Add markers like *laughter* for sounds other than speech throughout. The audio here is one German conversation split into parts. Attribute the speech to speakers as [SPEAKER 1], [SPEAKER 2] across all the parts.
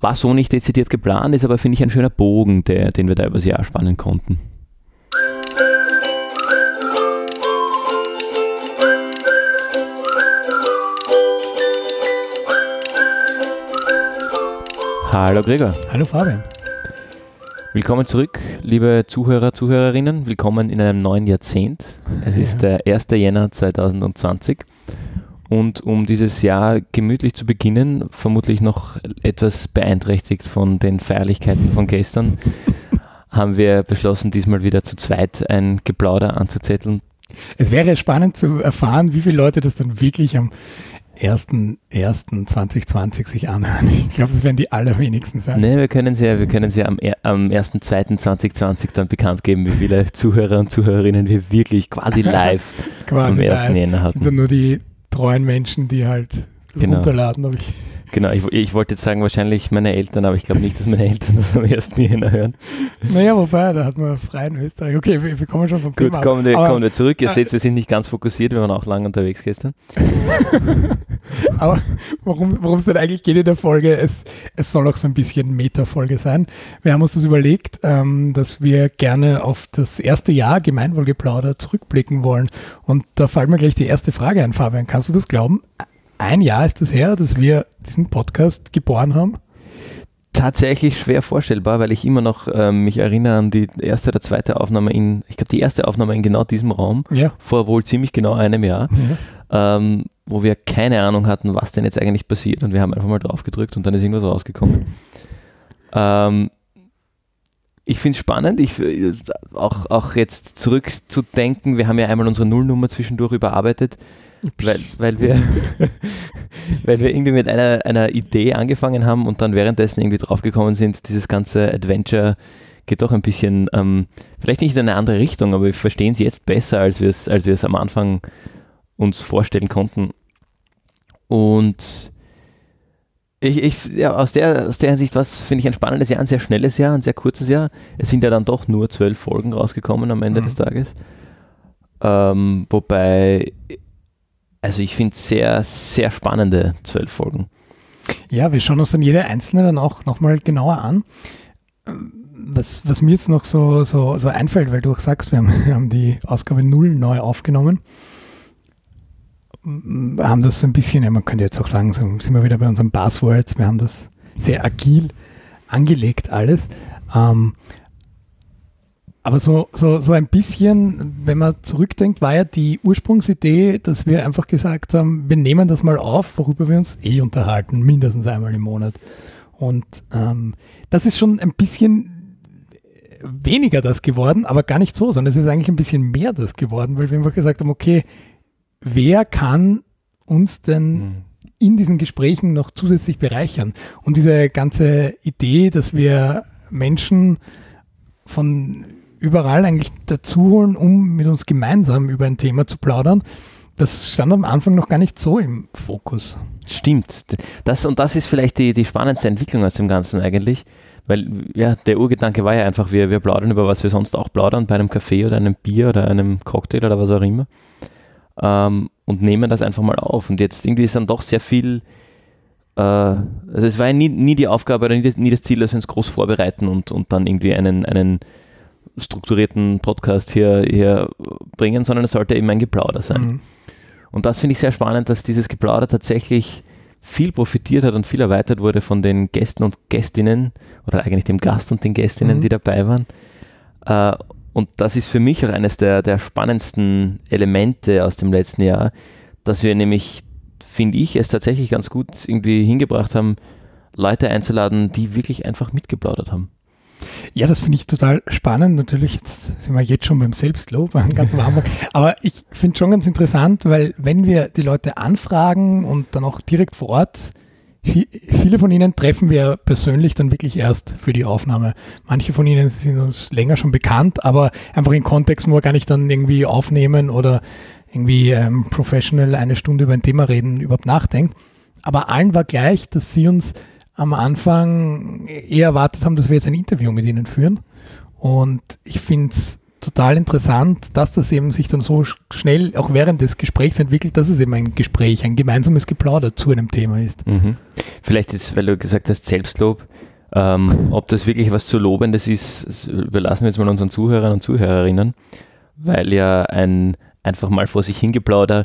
[SPEAKER 1] war so nicht dezidiert geplant, ist aber, finde ich, ein schöner Bogen, der, den wir da übers Jahr spannen konnten. Hallo Gregor.
[SPEAKER 2] Hallo Fabian.
[SPEAKER 1] Willkommen zurück, liebe Zuhörer, Zuhörerinnen. Willkommen in einem neuen Jahrzehnt. Es ist der 1. Jänner 2020. Und um dieses Jahr gemütlich zu beginnen, vermutlich noch etwas beeinträchtigt von den Feierlichkeiten von gestern, *laughs* haben wir beschlossen, diesmal wieder zu zweit ein Geplauder anzuzetteln.
[SPEAKER 2] Es wäre spannend zu erfahren, wie viele Leute das dann wirklich am 1.1.2020 sich anhören. Ich glaube, das werden die allerwenigsten sein.
[SPEAKER 1] Nee, wir können sie ja, wir können sie am, am 1.2.2020 dann bekannt geben, wie viele Zuhörer und Zuhörerinnen wir wirklich quasi *laughs* live quasi am 1. Jänner hatten.
[SPEAKER 2] Sind dann nur die treuen Menschen, die halt das genau. runterladen.
[SPEAKER 1] Aber Genau, ich, ich, wollte jetzt sagen, wahrscheinlich meine Eltern, aber ich glaube nicht, dass meine Eltern das am 1. Jänner hören.
[SPEAKER 2] Naja, wobei, da hat man freien Österreich. Okay, wir, wir kommen schon vom
[SPEAKER 1] Gut, Thema kommen wir, kommen wir zurück. Ihr äh, seht, wir sind nicht ganz fokussiert, wir waren auch lange unterwegs gestern. *laughs*
[SPEAKER 2] aber worum es denn eigentlich geht in der Folge, es, es soll auch so ein bisschen Meta-Folge sein. Wir haben uns das überlegt, ähm, dass wir gerne auf das erste Jahr Gemeinwohlgeplauder zurückblicken wollen. Und da fällt mir gleich die erste Frage ein, Fabian. Kannst du das glauben? Ein Jahr ist es das her, dass wir diesen Podcast geboren haben?
[SPEAKER 1] Tatsächlich schwer vorstellbar, weil ich immer noch äh, mich erinnere an die erste oder zweite Aufnahme in, ich glaube die erste Aufnahme in genau diesem Raum, ja. vor wohl ziemlich genau einem Jahr, ja. ähm, wo wir keine Ahnung hatten, was denn jetzt eigentlich passiert und wir haben einfach mal drauf gedrückt und dann ist irgendwas rausgekommen. Ähm, ich finde es spannend, ich, äh, auch, auch jetzt zurückzudenken, wir haben ja einmal unsere Nullnummer zwischendurch überarbeitet weil, weil, wir, *laughs* weil wir irgendwie mit einer, einer Idee angefangen haben und dann währenddessen irgendwie draufgekommen sind, dieses ganze Adventure geht doch ein bisschen, ähm, vielleicht nicht in eine andere Richtung, aber wir verstehen es jetzt besser, als wir es, als am Anfang uns vorstellen konnten. Und ich, ich, ja, aus, der, aus der Hinsicht was finde ich ein spannendes Jahr, ein sehr schnelles Jahr, ein sehr kurzes Jahr. Es sind ja dann doch nur zwölf Folgen rausgekommen am Ende mhm. des Tages. Ähm, wobei also ich finde sehr, sehr spannende zwölf Folgen.
[SPEAKER 2] Ja, wir schauen uns dann jede einzelne dann auch nochmal genauer an. Was, was mir jetzt noch so, so, so einfällt, weil du auch sagst, wir haben, wir haben die Ausgabe 0 neu aufgenommen. Wir haben das so ein bisschen, ja, man könnte jetzt auch sagen, so sind wir wieder bei unseren Buzzwords, wir haben das sehr agil angelegt alles. Ähm, aber so, so, so ein bisschen, wenn man zurückdenkt, war ja die Ursprungsidee, dass wir einfach gesagt haben, wir nehmen das mal auf, worüber wir uns eh unterhalten, mindestens einmal im Monat. Und ähm, das ist schon ein bisschen weniger das geworden, aber gar nicht so, sondern es ist eigentlich ein bisschen mehr das geworden, weil wir einfach gesagt haben, okay, wer kann uns denn mhm. in diesen Gesprächen noch zusätzlich bereichern? Und diese ganze Idee, dass wir Menschen von überall eigentlich dazu holen, um mit uns gemeinsam über ein Thema zu plaudern. Das stand am Anfang noch gar nicht so im Fokus.
[SPEAKER 1] Stimmt. Das, und das ist vielleicht die, die spannendste Entwicklung aus dem Ganzen eigentlich. Weil ja, der Urgedanke war ja einfach, wir, wir plaudern über was wir sonst auch plaudern, bei einem Kaffee oder einem Bier oder einem Cocktail oder was auch immer. Ähm, und nehmen das einfach mal auf. Und jetzt irgendwie ist dann doch sehr viel, äh, also es war ja nie, nie die Aufgabe oder nie, nie das Ziel, dass wir uns groß vorbereiten und, und dann irgendwie einen, einen strukturierten Podcast hier, hier bringen, sondern es sollte eben ein Geplauder sein. Mhm. Und das finde ich sehr spannend, dass dieses Geplauder tatsächlich viel profitiert hat und viel erweitert wurde von den Gästen und Gästinnen oder eigentlich dem Gast und den Gästinnen, mhm. die dabei waren. Äh, und das ist für mich auch eines der, der spannendsten Elemente aus dem letzten Jahr, dass wir nämlich, finde ich, es tatsächlich ganz gut irgendwie hingebracht haben, Leute einzuladen, die wirklich einfach mitgeplaudert haben.
[SPEAKER 2] Ja, das finde ich total spannend. Natürlich jetzt sind wir jetzt schon beim Selbstlob, *laughs* ganz am Hamburg. Aber ich finde schon ganz interessant, weil wenn wir die Leute anfragen und dann auch direkt vor Ort, viele von ihnen treffen wir persönlich dann wirklich erst für die Aufnahme. Manche von ihnen sind uns länger schon bekannt, aber einfach in Kontexten, wo gar nicht dann irgendwie aufnehmen oder irgendwie ähm, professional eine Stunde über ein Thema reden, überhaupt nachdenkt. Aber allen war gleich, dass sie uns am Anfang eher erwartet haben, dass wir jetzt ein Interview mit ihnen führen. Und ich finde es total interessant, dass das eben sich dann so schnell auch während des Gesprächs entwickelt, dass es eben ein Gespräch, ein gemeinsames Geplauder zu einem Thema ist.
[SPEAKER 1] Mhm. Vielleicht ist, weil du gesagt hast, Selbstlob, ähm, ob das wirklich was zu Lobendes ist, überlassen wir jetzt mal unseren Zuhörern und Zuhörerinnen, weil ja ein einfach mal vor sich hingeplauder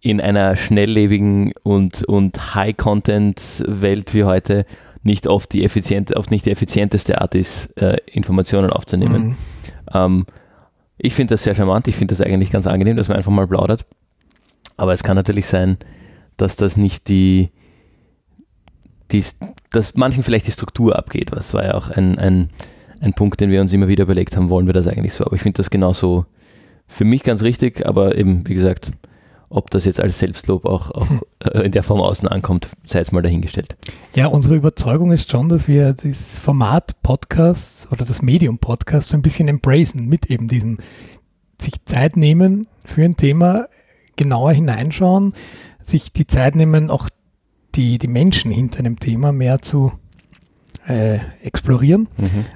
[SPEAKER 1] in einer schnelllebigen und, und High-Content-Welt wie heute nicht oft die effiziente, oft nicht die effizienteste Art ist, äh, Informationen aufzunehmen. Mhm. Ähm, ich finde das sehr charmant, ich finde das eigentlich ganz angenehm, dass man einfach mal plaudert. Aber es kann natürlich sein, dass das nicht die, die dass manchen vielleicht die Struktur abgeht. Was war ja auch ein, ein, ein Punkt, den wir uns immer wieder überlegt haben, wollen wir das eigentlich so? Aber ich finde das genauso für mich ganz richtig, aber eben, wie gesagt, ob das jetzt als Selbstlob auch, auch äh, in der Form außen ankommt, sei jetzt mal dahingestellt.
[SPEAKER 2] Ja, unsere Überzeugung ist schon, dass wir das Format Podcast oder das Medium Podcast so ein bisschen embracen mit eben diesem sich Zeit nehmen für ein Thema, genauer hineinschauen, sich die Zeit nehmen, auch die, die Menschen hinter einem Thema mehr zu äh, explorieren. Mhm.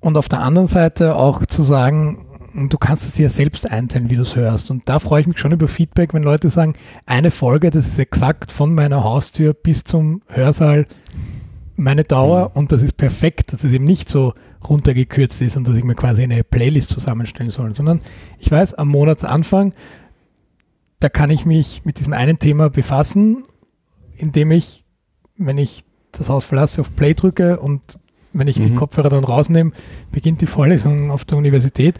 [SPEAKER 2] Und auf der anderen Seite auch zu sagen, du kannst es dir selbst einteilen, wie du es hörst. Und da freue ich mich schon über Feedback, wenn Leute sagen, eine Folge, das ist exakt von meiner Haustür bis zum Hörsaal meine Dauer mhm. und das ist perfekt, dass es eben nicht so runtergekürzt ist und dass ich mir quasi eine Playlist zusammenstellen soll, sondern ich weiß, am Monatsanfang, da kann ich mich mit diesem einen Thema befassen, indem ich, wenn ich das Haus verlasse, auf Play drücke und wenn ich mhm. die Kopfhörer dann rausnehme, beginnt die Vorlesung auf der Universität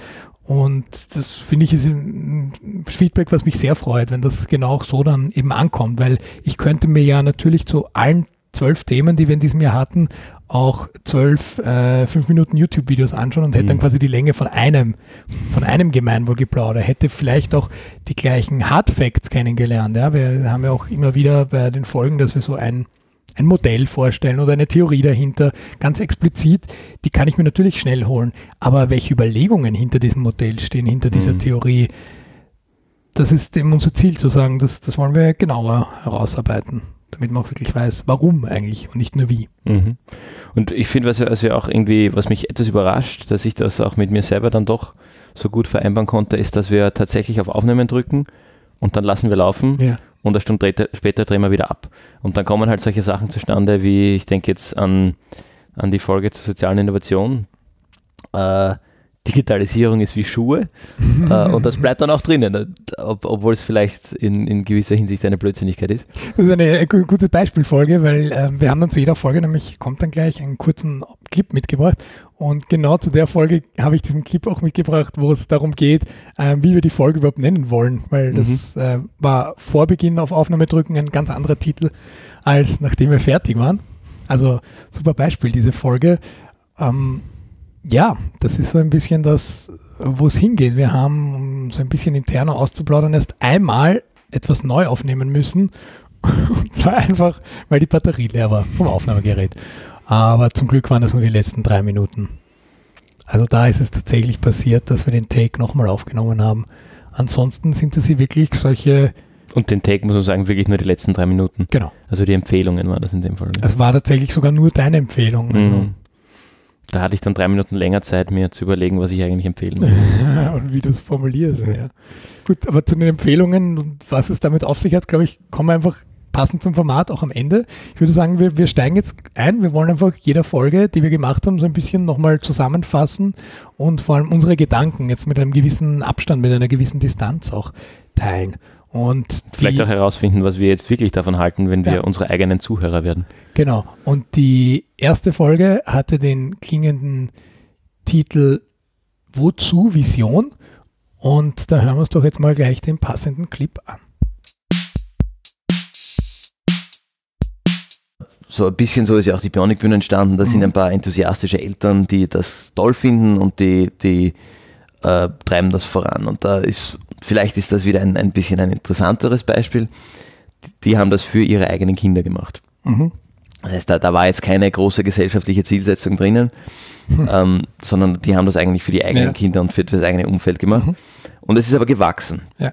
[SPEAKER 2] und das finde ich ist ein Feedback, was mich sehr freut, wenn das genau auch so dann eben ankommt, weil ich könnte mir ja natürlich zu allen zwölf Themen, die wir in diesem Jahr hatten, auch zwölf, äh, fünf Minuten YouTube-Videos anschauen und hätte mhm. dann quasi die Länge von einem, von einem Gemeinwohlgeplauder, hätte vielleicht auch die gleichen Hard Facts kennengelernt. Ja? Wir haben ja auch immer wieder bei den Folgen, dass wir so ein ein Modell vorstellen oder eine Theorie dahinter, ganz explizit, die kann ich mir natürlich schnell holen. Aber welche Überlegungen hinter diesem Modell stehen, hinter dieser mhm. Theorie, das ist eben unser Ziel zu sagen, das, das wollen wir genauer herausarbeiten, damit man auch wirklich weiß, warum eigentlich und nicht nur wie.
[SPEAKER 1] Mhm. Und ich finde, was also auch irgendwie, was mich etwas überrascht, dass ich das auch mit mir selber dann doch so gut vereinbaren konnte, ist, dass wir tatsächlich auf Aufnehmen drücken und dann lassen wir laufen. Ja und eine Stunde später drehen wir wieder ab. Und dann kommen halt solche Sachen zustande, wie ich denke jetzt an, an die Folge zur sozialen Innovation. Äh, Digitalisierung ist wie Schuhe *laughs* äh, und das bleibt dann auch drinnen, ob, obwohl es vielleicht in, in gewisser Hinsicht eine Blödsinnigkeit ist.
[SPEAKER 2] Das ist eine gute Beispielfolge, weil äh, wir haben dann zu jeder Folge nämlich, kommt dann gleich einen kurzen Clip mitgebracht und genau zu der Folge habe ich diesen Clip auch mitgebracht, wo es darum geht, äh, wie wir die Folge überhaupt nennen wollen, weil das mhm. äh, war vor Beginn auf Aufnahme drücken ein ganz anderer Titel, als nachdem wir fertig waren. Also super Beispiel, diese Folge. Ähm, ja, das ist so ein bisschen das, wo es hingeht. Wir haben, um so ein bisschen interner auszuplaudern, erst einmal etwas neu aufnehmen müssen. *laughs* Und zwar einfach, weil die Batterie leer war vom Aufnahmegerät. Aber zum Glück waren das nur die letzten drei Minuten. Also da ist es tatsächlich passiert, dass wir den Take nochmal aufgenommen haben. Ansonsten sind das wirklich solche.
[SPEAKER 1] Und den Take muss man sagen, wirklich nur die letzten drei Minuten.
[SPEAKER 2] Genau.
[SPEAKER 1] Also die Empfehlungen waren das in dem Fall.
[SPEAKER 2] Es war tatsächlich sogar nur deine Empfehlung. Also
[SPEAKER 1] mhm. Da hatte ich dann drei Minuten länger Zeit, mir zu überlegen, was ich eigentlich empfehlen *laughs*
[SPEAKER 2] will. und wie du es formulierst, ja. ja. Gut, aber zu den Empfehlungen und was es damit auf sich hat, glaube ich, kommen wir einfach passend zum Format auch am Ende. Ich würde sagen, wir, wir steigen jetzt ein. Wir wollen einfach jeder Folge, die wir gemacht haben, so ein bisschen nochmal zusammenfassen und vor allem unsere Gedanken jetzt mit einem gewissen Abstand, mit einer gewissen Distanz auch teilen. Und
[SPEAKER 1] Vielleicht auch herausfinden, was wir jetzt wirklich davon halten, wenn wir ja. unsere eigenen Zuhörer werden.
[SPEAKER 2] Genau. Und die erste Folge hatte den klingenden Titel Wozu Vision? Und da hören wir uns doch jetzt mal gleich den passenden Clip an.
[SPEAKER 1] so ein bisschen so ist ja auch die Bionik-Bühne entstanden. Da mhm. sind ein paar enthusiastische Eltern, die das toll finden und die, die äh, treiben das voran. Und da ist, vielleicht ist das wieder ein, ein bisschen ein interessanteres Beispiel. Die, die haben das für ihre eigenen Kinder gemacht. Mhm. Das heißt, da, da war jetzt keine große gesellschaftliche Zielsetzung drinnen, mhm. ähm, sondern die haben das eigentlich für die eigenen ja. Kinder und für das eigene Umfeld gemacht. Mhm. Und es ist aber gewachsen. Ja.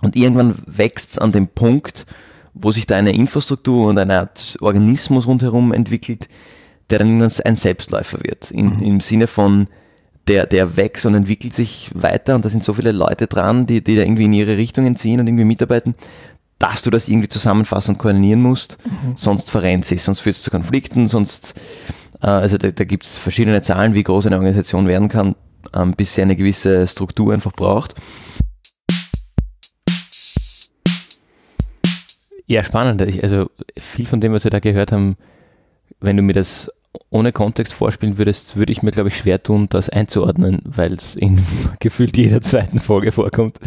[SPEAKER 1] Und irgendwann wächst es an dem Punkt, wo sich da eine Infrastruktur und eine Art Organismus rundherum entwickelt, der dann ein Selbstläufer wird. In, mhm. Im Sinne von, der, der wächst und entwickelt sich weiter und da sind so viele Leute dran, die, die da irgendwie in ihre Richtungen ziehen und irgendwie mitarbeiten, dass du das irgendwie zusammenfassen und koordinieren musst, mhm. sonst verrennt sich, sonst führt es zu Konflikten, sonst, äh, also da, da gibt es verschiedene Zahlen, wie groß eine Organisation werden kann, ähm, bis sie eine gewisse Struktur einfach braucht. Ja, spannend. Also viel von dem, was wir da gehört haben, wenn du mir das ohne Kontext vorspielen würdest, würde ich mir, glaube ich, schwer tun, das einzuordnen, weil es in *laughs* gefühlt jeder zweiten Folge vorkommt,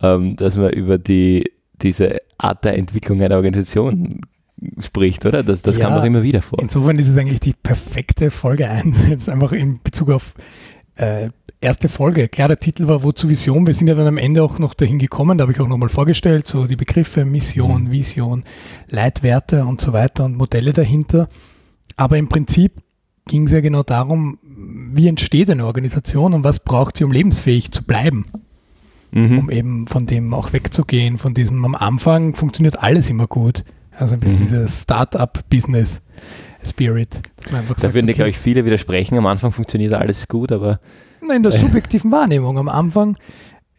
[SPEAKER 1] ähm, dass man über die, diese Art der Entwicklung einer Organisation spricht, oder? Das, das ja, kam doch immer wieder vor.
[SPEAKER 2] Insofern ist es eigentlich die perfekte Folge 1, *laughs* jetzt einfach in Bezug auf äh, erste Folge. Klar, der Titel war Wozu Vision. Wir sind ja dann am Ende auch noch dahin gekommen, da habe ich auch nochmal vorgestellt, so die Begriffe Mission, mhm. Vision, Leitwerte und so weiter und Modelle dahinter. Aber im Prinzip ging es ja genau darum, wie entsteht eine Organisation und was braucht sie, um lebensfähig zu bleiben. Mhm. Um eben von dem auch wegzugehen, von diesem am Anfang funktioniert alles immer gut. Also ein bisschen mhm. dieses Start-up-Business. Spirit.
[SPEAKER 1] Da würden dir, glaube ich, viele widersprechen. Am Anfang funktioniert alles gut, aber.
[SPEAKER 2] In der subjektiven Wahrnehmung. Am Anfang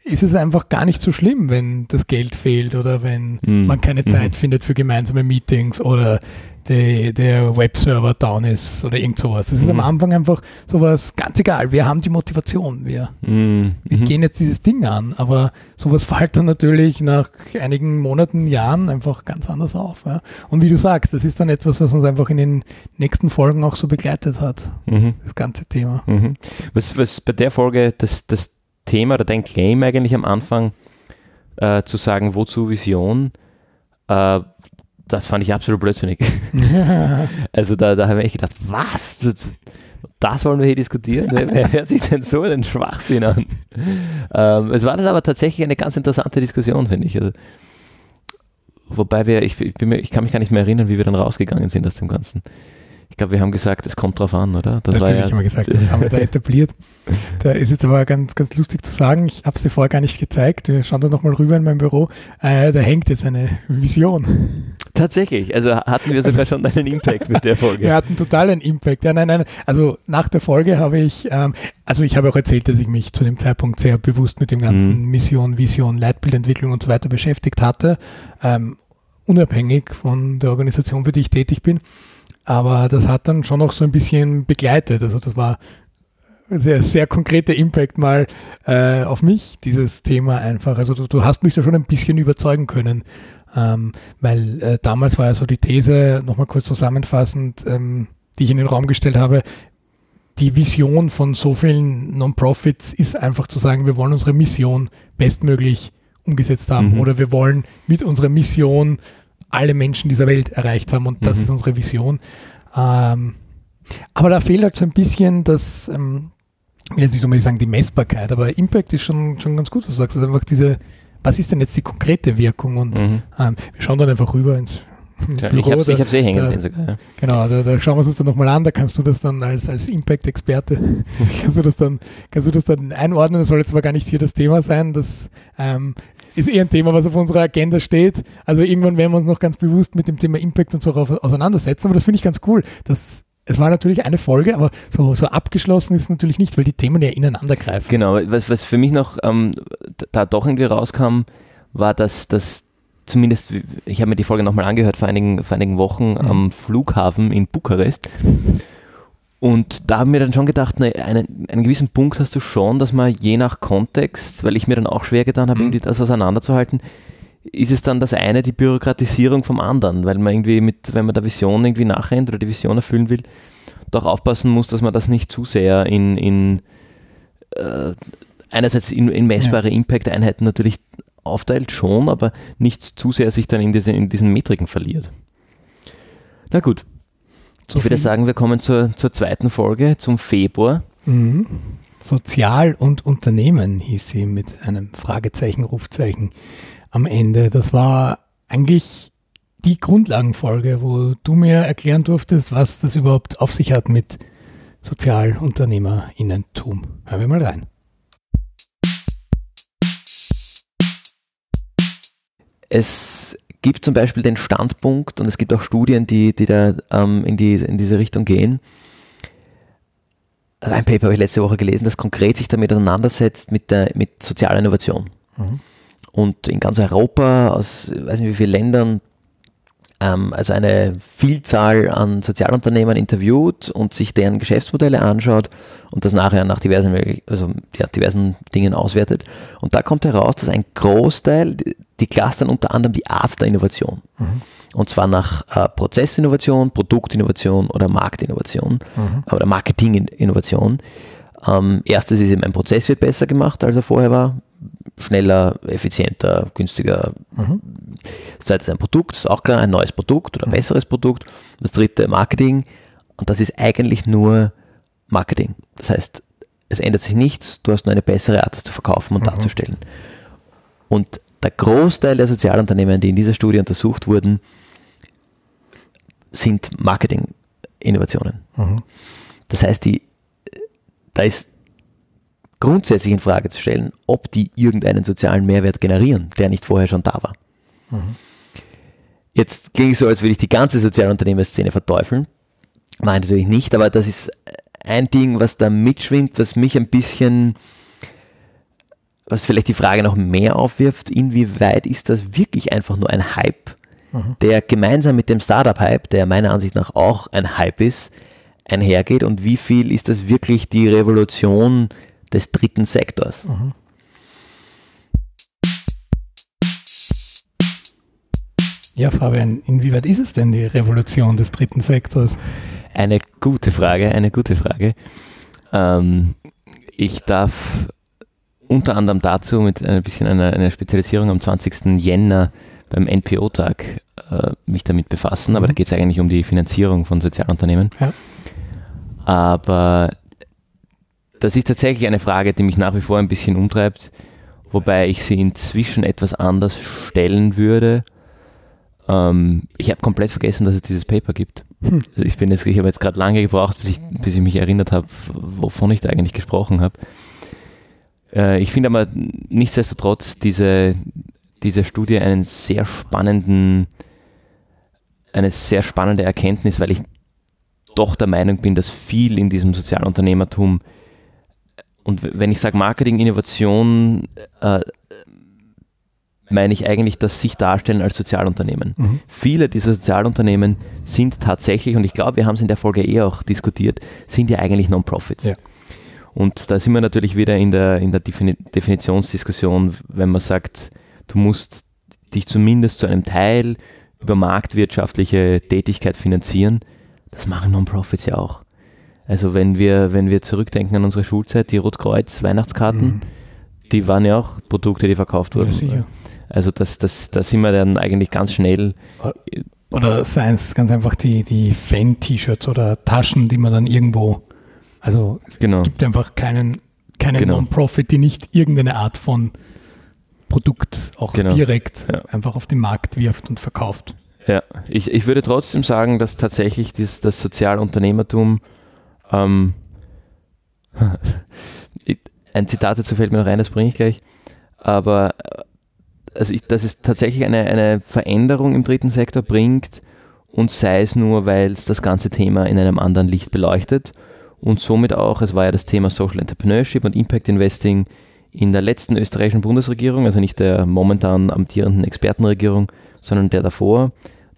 [SPEAKER 2] ist es einfach gar nicht so schlimm, wenn das Geld fehlt oder wenn mhm. man keine Zeit mhm. findet für gemeinsame Meetings oder die, der Webserver down ist oder irgend sowas. Das ist mhm. am Anfang einfach sowas ganz egal. Wir haben die Motivation. Wir, mhm. wir gehen jetzt dieses Ding an. Aber sowas fällt dann natürlich nach einigen Monaten, Jahren einfach ganz anders auf. Ja. Und wie du sagst, das ist dann etwas, was uns einfach in den nächsten Folgen auch so begleitet hat. Mhm. Das ganze Thema.
[SPEAKER 1] Mhm. Was, was bei der Folge das, das Thema oder dein Claim eigentlich am Anfang äh, zu sagen, wozu Vision, äh, das fand ich absolut blödsinnig. *laughs* also da, da habe ich gedacht, was? Das, das wollen wir hier diskutieren? Wer hört sich denn so einen Schwachsinn an? Ähm, es war dann aber tatsächlich eine ganz interessante Diskussion, finde ich. Also, wobei wir, ich, ich, mir, ich, kann mich gar nicht mehr erinnern, wie wir dann rausgegangen sind aus dem Ganzen. Ich glaube, wir haben gesagt, es kommt drauf an, oder?
[SPEAKER 2] Das Natürlich ja, haben wir gesagt, das *laughs* haben wir da etabliert. Da ist jetzt aber ganz, ganz lustig zu sagen, ich habe es dir vorher gar nicht gezeigt. Wir schauen da nochmal rüber in mein Büro. Äh, da hängt jetzt eine Vision.
[SPEAKER 1] Tatsächlich, also hatten wir sogar schon einen Impact mit der Folge. *laughs*
[SPEAKER 2] Wir hatten total einen Impact. Ja, nein, nein. Also nach der Folge habe ich, ähm, also ich habe auch erzählt, dass ich mich zu dem Zeitpunkt sehr bewusst mit dem ganzen mhm. Mission, Vision, Leitbildentwicklung und so weiter beschäftigt hatte, ähm, unabhängig von der Organisation, für die ich tätig bin. Aber das hat dann schon noch so ein bisschen begleitet. Also das war sehr, sehr konkreter Impact mal äh, auf mich, dieses Thema einfach. Also du, du, hast mich da schon ein bisschen überzeugen können, ähm, weil äh, damals war ja so die These, nochmal kurz zusammenfassend, ähm, die ich in den Raum gestellt habe, die Vision von so vielen Non-Profits ist einfach zu sagen, wir wollen unsere Mission bestmöglich umgesetzt haben mhm. oder wir wollen mit unserer Mission alle Menschen dieser Welt erreicht haben und das mhm. ist unsere Vision. Ähm, aber da fehlt halt so ein bisschen das, ähm, ich will jetzt nicht unbedingt sagen die Messbarkeit, aber Impact ist schon, schon ganz gut, was du sagst. Also einfach diese, was ist denn jetzt die konkrete Wirkung? Und mhm. ähm, wir schauen dann einfach rüber ins
[SPEAKER 1] ja, Büro. Ich habe es eh hängen sehen sogar. Ja.
[SPEAKER 2] Genau, da, da, schauen wir uns das dann nochmal an, da kannst du das dann als, als Impact-Experte, *laughs* kannst du das dann, kannst du das dann einordnen, das soll jetzt aber gar nicht hier das Thema sein, das ähm, ist eher ein Thema, was auf unserer Agenda steht. Also irgendwann werden wir uns noch ganz bewusst mit dem Thema Impact und so auseinandersetzen, aber das finde ich ganz cool. Das, es war natürlich eine Folge, aber so, so abgeschlossen ist es natürlich nicht, weil die Themen ja ineinander greifen.
[SPEAKER 1] Genau, was, was für mich noch ähm, da doch irgendwie rauskam, war, dass das zumindest, ich habe mir die Folge nochmal angehört vor einigen, vor einigen Wochen mhm. am Flughafen in Bukarest. Und da haben wir dann schon gedacht, ne, einen, einen gewissen Punkt hast du schon, dass man je nach Kontext, weil ich mir dann auch schwer getan habe, mhm. irgendwie das auseinanderzuhalten, ist es dann das eine die Bürokratisierung vom anderen, weil man irgendwie mit, wenn man der Vision irgendwie nachrennt oder die Vision erfüllen will, doch aufpassen muss, dass man das nicht zu sehr in, in äh, einerseits in, in messbare ja. Impact-Einheiten natürlich aufteilt, schon, aber nicht zu sehr sich dann in, diese, in diesen Metriken verliert. Na gut, so ich würde sagen, wir kommen zur, zur zweiten Folge, zum Februar.
[SPEAKER 2] Mhm. Sozial und Unternehmen hieß sie mit einem Fragezeichen, Rufzeichen am Ende. Das war eigentlich die Grundlagenfolge, wo du mir erklären durftest, was das überhaupt auf sich hat mit Sozialunternehmerinnentum. Hören wir mal rein.
[SPEAKER 1] Es gibt zum Beispiel den Standpunkt, und es gibt auch Studien, die, die da ähm, in, die, in diese Richtung gehen, also ein Paper habe ich letzte Woche gelesen, das konkret sich damit auseinandersetzt mit, der, mit sozialer Innovation. Mhm. Und in ganz Europa, aus weiß nicht wie vielen Ländern, also eine Vielzahl an Sozialunternehmen interviewt und sich deren Geschäftsmodelle anschaut und das nachher nach diversen, also, ja, diversen Dingen auswertet. Und da kommt heraus, dass ein Großteil, die clustern unter anderem die Art der Innovation. Mhm. Und zwar nach äh, Prozessinnovation, Produktinnovation oder Marktinnovation mhm. oder Marketinginnovation. Ähm, erstes ist eben ein Prozess wird besser gemacht, als er vorher war. Schneller, effizienter, günstiger. Mhm. Das zweite ist ein Produkt, ist auch klar, ein neues Produkt oder ein mhm. besseres Produkt. Das dritte Marketing. Und das ist eigentlich nur Marketing. Das heißt, es ändert sich nichts, du hast nur eine bessere Art, das zu verkaufen und mhm. darzustellen. Und der Großteil der Sozialunternehmen, die in dieser Studie untersucht wurden, sind Marketing-Innovationen. Mhm. Das heißt, die, da ist grundsätzlich in Frage zu stellen, ob die irgendeinen sozialen Mehrwert generieren, der nicht vorher schon da war. Mhm. Jetzt klingt es so, als würde ich die ganze Sozialunternehmerszene verteufeln. Meine natürlich nicht, aber das ist ein Ding, was da mitschwingt, was mich ein bisschen, was vielleicht die Frage noch mehr aufwirft, inwieweit ist das wirklich einfach nur ein Hype, mhm. der gemeinsam mit dem Startup-Hype, der meiner Ansicht nach auch ein Hype ist, einhergeht und wie viel ist das wirklich die Revolution des dritten Sektors? Mhm.
[SPEAKER 2] Ja, Fabian, inwieweit ist es denn die Revolution des dritten Sektors?
[SPEAKER 1] Eine gute Frage, eine gute Frage. Ähm, ich darf unter anderem dazu mit ein bisschen einer, einer Spezialisierung am 20. Jänner beim NPO-Tag äh, mich damit befassen, mhm. aber da geht es eigentlich um die Finanzierung von Sozialunternehmen. Ja. Aber das ist tatsächlich eine Frage, die mich nach wie vor ein bisschen umtreibt, wobei ich sie inzwischen etwas anders stellen würde. Ähm, ich habe komplett vergessen, dass es dieses Paper gibt. Hm. Ich bin jetzt, ich habe jetzt gerade lange gebraucht, bis ich, bis ich mich erinnert habe, wovon ich da eigentlich gesprochen habe. Äh, ich finde aber nichtsdestotrotz diese, diese Studie einen sehr spannenden, eine sehr spannende Erkenntnis, weil ich doch der Meinung bin, dass viel in diesem Sozialunternehmertum und wenn ich sage Marketing, Innovation, äh, meine ich eigentlich das sich darstellen als Sozialunternehmen. Mhm. Viele dieser Sozialunternehmen sind tatsächlich, und ich glaube, wir haben es in der Folge eh auch diskutiert, sind ja eigentlich Non-Profits. Ja. Und da sind wir natürlich wieder in der, in der Definitionsdiskussion, wenn man sagt, du musst dich zumindest zu einem Teil über marktwirtschaftliche Tätigkeit finanzieren. Das machen Non-Profits ja auch. Also wenn wir, wenn wir zurückdenken an unsere Schulzeit, die Rotkreuz Weihnachtskarten, mhm. die waren ja auch Produkte, die verkauft wurden. Ja, also das, das, da sind wir dann eigentlich ganz schnell.
[SPEAKER 2] Oder seien es ganz einfach die, die Fan-T-Shirts oder Taschen, die man dann irgendwo, also es genau. gibt einfach keinen, keinen genau. Non-Profit, die nicht irgendeine Art von Produkt auch genau. direkt ja. einfach auf den Markt wirft und verkauft.
[SPEAKER 1] Ja, ich, ich würde trotzdem sagen, dass tatsächlich das, das Sozialunternehmertum ähm, *laughs* ein Zitat dazu fällt mir noch ein, das bringe ich gleich. Aber also ich, dass es tatsächlich eine, eine Veränderung im dritten Sektor bringt und sei es nur, weil es das ganze Thema in einem anderen Licht beleuchtet und somit auch, es war ja das Thema Social Entrepreneurship und Impact Investing in der letzten österreichischen Bundesregierung, also nicht der momentan amtierenden Expertenregierung, sondern der davor,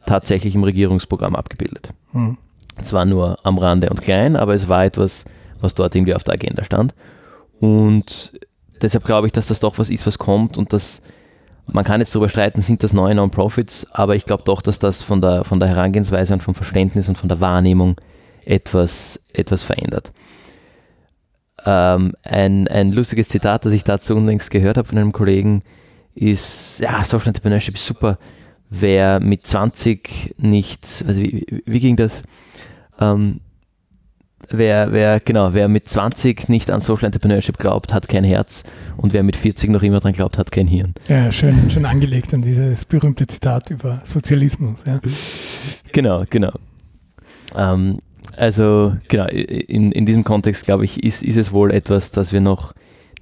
[SPEAKER 1] tatsächlich im Regierungsprogramm abgebildet. Mhm. Zwar nur am Rande und klein, aber es war etwas, was dort irgendwie auf der Agenda stand. Und deshalb glaube ich, dass das doch was ist, was kommt und das man kann jetzt darüber streiten, sind das neue Non-Profits, aber ich glaube doch, dass das von der, von der Herangehensweise und vom Verständnis und von der Wahrnehmung etwas, etwas verändert. Ähm, ein, ein lustiges Zitat, das ich dazu unlängst gehört habe von einem Kollegen, ist, ja, Social Entrepreneurship ist super. Wer mit 20 nicht, also wie, wie ging das? Ähm, wer, wer, genau, wer mit 20 nicht an Social Entrepreneurship glaubt, hat kein Herz und wer mit 40 noch immer dran glaubt, hat kein Hirn.
[SPEAKER 2] Ja, schön, schön angelegt an dieses berühmte Zitat über Sozialismus. Ja.
[SPEAKER 1] Genau, genau. Ähm, also, genau, in, in diesem Kontext, glaube ich, ist, ist es wohl etwas, das wir noch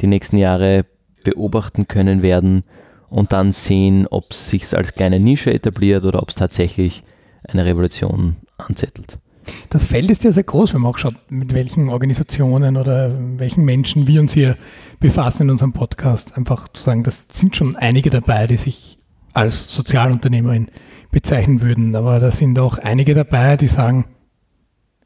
[SPEAKER 1] die nächsten Jahre beobachten können werden und dann sehen, ob es sich als kleine Nische etabliert oder ob es tatsächlich eine Revolution anzettelt.
[SPEAKER 2] Das Feld ist ja sehr groß, wenn man auch schaut, mit welchen Organisationen oder welchen Menschen wir uns hier befassen in unserem Podcast. Einfach zu sagen, das sind schon einige dabei, die sich als Sozialunternehmerin bezeichnen würden. Aber da sind auch einige dabei, die sagen,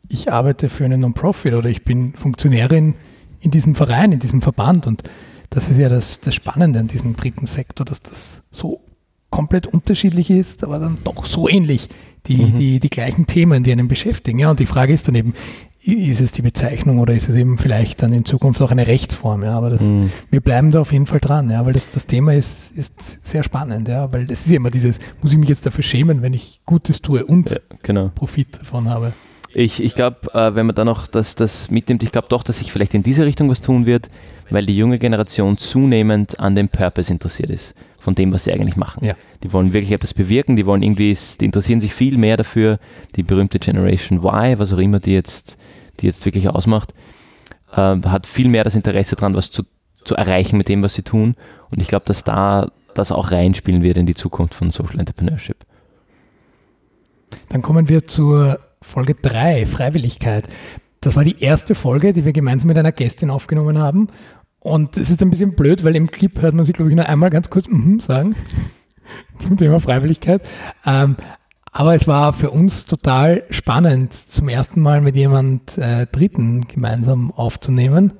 [SPEAKER 2] ich arbeite für einen Non-Profit oder ich bin Funktionärin in diesem Verein, in diesem Verband. Und das ist ja das, das Spannende an diesem dritten Sektor, dass das so komplett unterschiedlich ist, aber dann doch so ähnlich. Die, mhm. die, die gleichen Themen, die einen beschäftigen. Ja, und die Frage ist dann eben, ist es die Bezeichnung oder ist es eben vielleicht dann in Zukunft auch eine Rechtsform, ja, aber das, mhm. wir bleiben da auf jeden Fall dran, ja, weil das, das Thema ist, ist sehr spannend, ja, weil das ist ja immer dieses, muss ich mich jetzt dafür schämen, wenn ich Gutes tue und ja, genau. Profit davon habe.
[SPEAKER 1] Ich, ich glaube, äh, wenn man da noch das, das mitnimmt, ich glaube doch, dass sich vielleicht in diese Richtung was tun wird, weil die junge Generation zunehmend an dem Purpose interessiert ist, von dem, was sie eigentlich machen. Ja. Die wollen wirklich etwas bewirken, die wollen irgendwie, die interessieren sich viel mehr dafür, die berühmte Generation Y, was auch immer die jetzt, die jetzt wirklich ausmacht, äh, hat viel mehr das Interesse daran, was zu, zu erreichen mit dem, was sie tun. Und ich glaube, dass da das auch reinspielen wird in die Zukunft von Social Entrepreneurship.
[SPEAKER 2] Dann kommen wir zur Folge 3, Freiwilligkeit. Das war die erste Folge, die wir gemeinsam mit einer Gästin aufgenommen haben. Und es ist ein bisschen blöd, weil im Clip hört man sich, glaube ich, nur einmal ganz kurz mm sagen *laughs* zum Thema Freiwilligkeit. Ähm, aber es war für uns total spannend, zum ersten Mal mit jemand äh, Dritten gemeinsam aufzunehmen.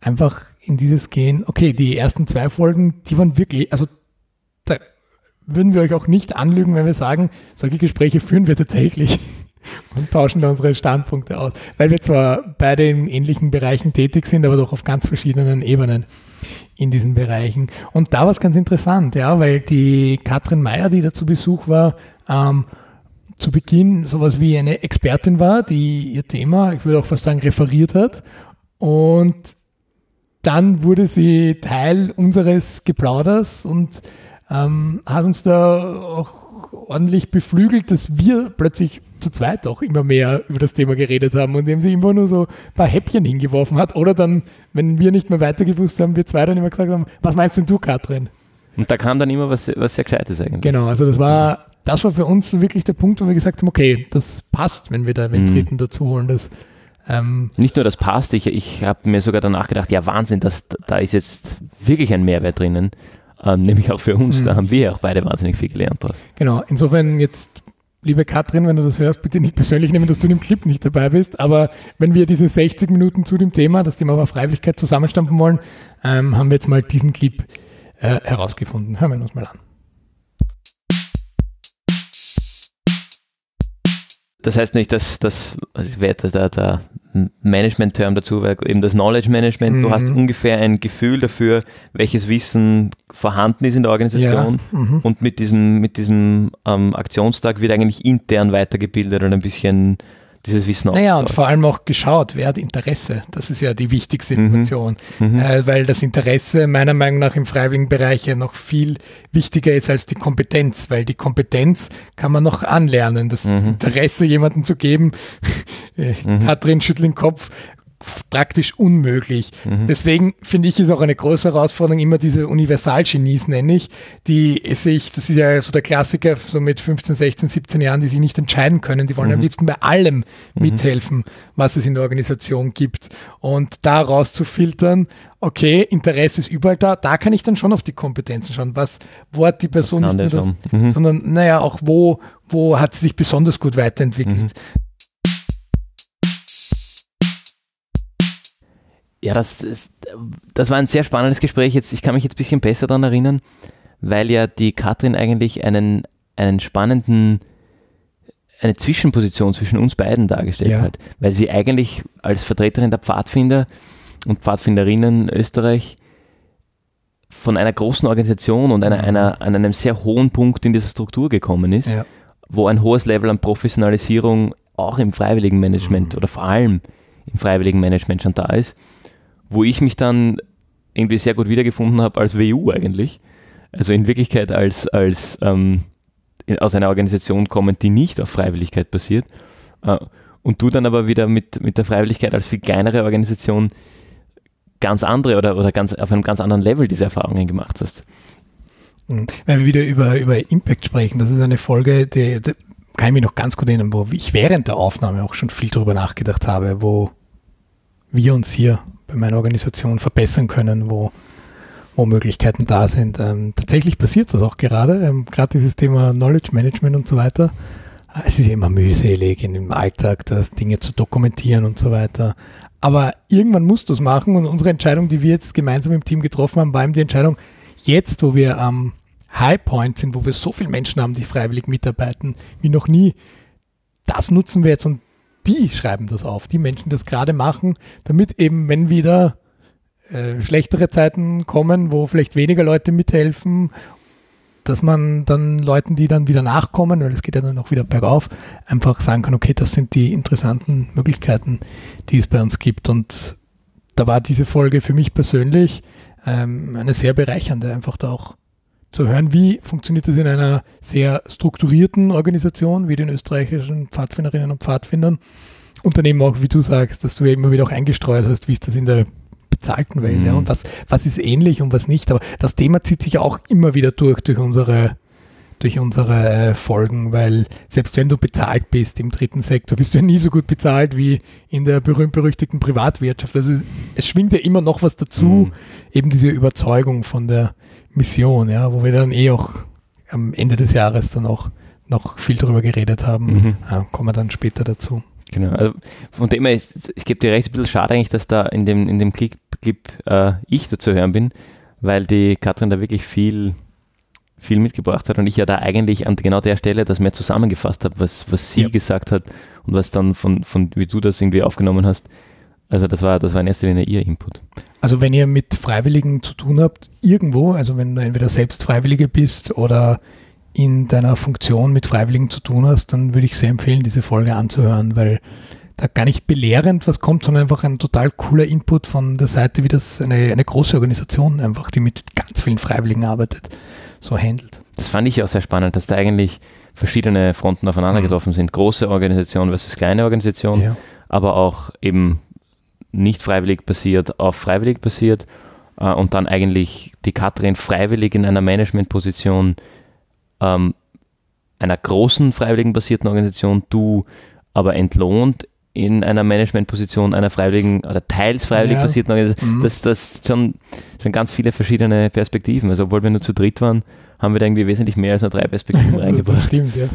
[SPEAKER 2] Einfach in dieses Gehen, okay, die ersten zwei Folgen, die waren wirklich, also da würden wir euch auch nicht anlügen, wenn wir sagen, solche Gespräche führen wir tatsächlich und tauschen da unsere Standpunkte aus. Weil wir zwar beide in ähnlichen Bereichen tätig sind, aber doch auf ganz verschiedenen Ebenen in diesen Bereichen. Und da war es ganz interessant, ja, weil die Katrin Meyer, die da zu Besuch war, ähm, zu Beginn sowas wie eine Expertin war, die ihr Thema, ich würde auch fast sagen, referiert hat. Und dann wurde sie Teil unseres Geplauders und ähm, hat uns da auch ordentlich beflügelt, dass wir plötzlich zu zweit auch immer mehr über das Thema geredet haben und dem sie immer nur so ein paar Häppchen hingeworfen hat. Oder dann, wenn wir nicht mehr weiter gewusst haben, wir zwei dann immer gesagt haben, was meinst denn du, Katrin?
[SPEAKER 1] Und da kam dann immer was, was sehr Gescheites eigentlich.
[SPEAKER 2] Genau, also das war, das war für uns wirklich der Punkt, wo wir gesagt haben, okay, das passt, wenn wir da den mhm. Dritten dazu holen. Das,
[SPEAKER 1] ähm Nicht nur das passt, ich, ich habe mir sogar danach gedacht, ja Wahnsinn, das, da ist jetzt wirklich ein Mehrwert drinnen ähm, nämlich auch für uns. Mhm. Da haben wir auch beide wahnsinnig viel gelernt daraus.
[SPEAKER 2] Genau, insofern jetzt, liebe Katrin, wenn du das hörst, bitte nicht persönlich nehmen, dass du in dem Clip nicht dabei bist, aber wenn wir diese 60 Minuten zu dem Thema, das Thema aber Freiwilligkeit zusammenstampfen wollen, ähm, haben wir jetzt mal diesen Clip äh, herausgefunden. Hören wir uns mal an.
[SPEAKER 1] Das heißt nicht, dass das, also ich werde der, der Management-Term dazu, weil eben das Knowledge Management, mhm. du hast mhm. ungefähr ein Gefühl dafür, welches Wissen vorhanden ist in der Organisation ja. mhm. und mit diesem, mit diesem ähm, Aktionstag wird eigentlich intern weitergebildet und ein bisschen dieses Wissen
[SPEAKER 2] Naja, und vor allem auch geschaut, wer hat Interesse. Das ist ja die wichtigste mhm. Information, mhm. äh, weil das Interesse meiner Meinung nach im freiwilligen Bereich ja noch viel wichtiger ist als die Kompetenz, weil die Kompetenz kann man noch anlernen. Das mhm. Interesse jemandem zu geben, *laughs* äh, mhm. hat drin schüttelt den Kopf, praktisch unmöglich. Mhm. Deswegen finde ich, ist auch eine große Herausforderung immer diese Universalgenies, nenne ich, die sich, das ist ja so der Klassiker, so mit 15, 16, 17 Jahren, die sich nicht entscheiden können. Die wollen mhm. am liebsten bei allem mhm. mithelfen, was es in der Organisation gibt. Und da rauszufiltern, okay, Interesse ist überall da, da kann ich dann schon auf die Kompetenzen schauen. Was, wo hat die Person nicht nur das, mhm. sondern naja, auch wo, wo hat sie sich besonders gut weiterentwickelt.
[SPEAKER 1] Ja, das, das, das war ein sehr spannendes Gespräch. Jetzt, ich kann mich jetzt ein bisschen besser daran erinnern, weil ja die Katrin eigentlich einen, einen spannenden, eine Zwischenposition zwischen uns beiden dargestellt ja. hat. Weil sie eigentlich als Vertreterin der Pfadfinder und Pfadfinderinnen Österreich von einer großen Organisation und einer, mhm. einer, an einem sehr hohen Punkt in dieser Struktur gekommen ist, ja. wo ein hohes Level an Professionalisierung auch im freiwilligen Management mhm. oder vor allem im freiwilligen Management schon da ist wo ich mich dann irgendwie sehr gut wiedergefunden habe als WU eigentlich. Also in Wirklichkeit als, als ähm, aus einer Organisation kommend, die nicht auf Freiwilligkeit basiert. Äh, und du dann aber wieder mit, mit der Freiwilligkeit als viel kleinere Organisation ganz andere oder, oder ganz auf einem ganz anderen Level diese Erfahrungen gemacht hast.
[SPEAKER 2] Hm. Wenn wir wieder über, über Impact sprechen, das ist eine Folge, die, die kann ich mich noch ganz gut erinnern, wo ich während der Aufnahme auch schon viel darüber nachgedacht habe, wo wir uns hier bei meiner Organisation verbessern können, wo, wo Möglichkeiten da sind. Ähm, tatsächlich passiert das auch gerade, ähm, gerade dieses Thema Knowledge Management und so weiter. Es ist immer mühselig in dem Alltag, das Dinge zu dokumentieren und so weiter. Aber irgendwann musst du es machen und unsere Entscheidung, die wir jetzt gemeinsam im Team getroffen haben, war eben die Entscheidung, jetzt, wo wir am High Point sind, wo wir so viele Menschen haben, die freiwillig mitarbeiten, wie noch nie, das nutzen wir jetzt und die schreiben das auf, die Menschen, die das gerade machen, damit eben, wenn wieder äh, schlechtere Zeiten kommen, wo vielleicht weniger Leute mithelfen, dass man dann Leuten, die dann wieder nachkommen, weil es geht ja dann auch wieder bergauf, einfach sagen kann, okay, das sind die interessanten Möglichkeiten, die es bei uns gibt. Und da war diese Folge für mich persönlich ähm, eine sehr bereichernde, einfach da auch zu hören, wie funktioniert das in einer sehr strukturierten Organisation wie den österreichischen Pfadfinderinnen und Pfadfindern. Unternehmen auch, wie du sagst, dass du ja immer wieder auch eingestreut hast, wie ist das in der bezahlten Welt mhm. ja, und was, was ist ähnlich und was nicht. Aber das Thema zieht sich auch immer wieder durch, durch unsere durch unsere äh, Folgen, weil selbst wenn du bezahlt bist im dritten Sektor, bist du ja nie so gut bezahlt wie in der berühmt-berüchtigten Privatwirtschaft. Also es, es, schwingt ja immer noch was dazu, mhm. eben diese Überzeugung von der Mission, ja, wo wir dann eh auch am Ende des Jahres dann auch noch viel darüber geredet haben. Mhm. Ja, kommen wir dann später dazu.
[SPEAKER 1] Genau, also von dem her ist, ich gebe dir recht, ein bisschen schade eigentlich, dass da in dem, in dem Clip, Clip äh, ich dazu hören bin, weil die Katrin da wirklich viel viel mitgebracht hat und ich ja da eigentlich an genau der Stelle das mehr zusammengefasst habe, was, was sie ja. gesagt hat und was dann von, von, wie du das irgendwie aufgenommen hast. Also das war, das war in erster Linie ihr Input.
[SPEAKER 2] Also wenn ihr mit Freiwilligen zu tun habt, irgendwo, also wenn du entweder selbst Freiwillige bist oder in deiner Funktion mit Freiwilligen zu tun hast, dann würde ich sehr empfehlen, diese Folge anzuhören, weil da gar nicht belehrend was kommt, sondern einfach ein total cooler Input von der Seite, wie das eine, eine große Organisation einfach, die mit ganz vielen Freiwilligen arbeitet so handelt.
[SPEAKER 1] Das fand ich auch sehr spannend, dass da eigentlich verschiedene Fronten aufeinander mhm. getroffen sind. Große Organisation versus kleine Organisation, ja. aber auch eben nicht freiwillig basiert auf freiwillig basiert äh, und dann eigentlich die Katrin freiwillig in einer Managementposition ähm, einer großen freiwilligen basierten Organisation, du aber entlohnt in einer Managementposition einer freiwilligen oder teils freiwillig ja. basierten Organisation. Mhm. Das, das schon, schon ganz viele verschiedene Perspektiven. Also obwohl wir nur zu dritt waren, haben wir da irgendwie wesentlich mehr als nur drei Perspektiven *laughs* reingebracht. Das stimmt, ja.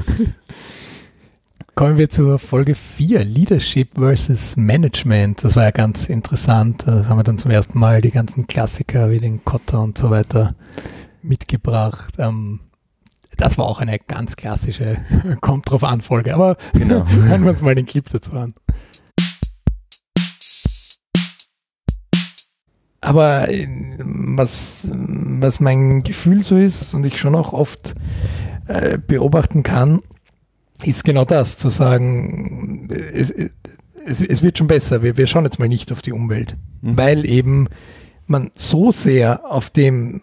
[SPEAKER 2] Kommen wir zur Folge 4, Leadership versus Management. Das war ja ganz interessant. Das haben wir dann zum ersten Mal die ganzen Klassiker wie den Kotter und so weiter mitgebracht. Ähm, das war auch eine ganz klassische *laughs* Kommt drauf an Folge. Aber genau. *laughs* hören wir uns mal den Clip dazu an. Aber äh, was, was mein Gefühl so ist und ich schon auch oft äh, beobachten kann, ist genau das, zu sagen, es, es, es wird schon besser, wir, wir schauen jetzt mal nicht auf die Umwelt, mhm. weil eben man so sehr auf dem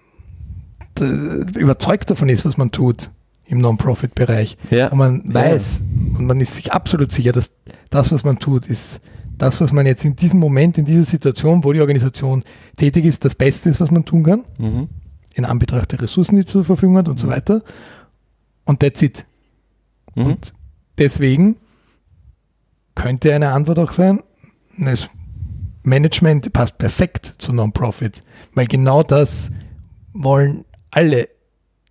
[SPEAKER 2] überzeugt davon ist, was man tut im Non-Profit-Bereich. Ja. Und man weiß ja. und man ist sich absolut sicher, dass das, was man tut, ist das, was man jetzt in diesem Moment, in dieser Situation, wo die Organisation tätig ist, das Beste ist, was man tun kann, mhm. in Anbetracht der Ressourcen, die zur Verfügung hat und mhm. so weiter. Und that's it. Mhm. Und deswegen könnte eine Antwort auch sein, das Management passt perfekt zu Non-Profit, weil genau das wollen alle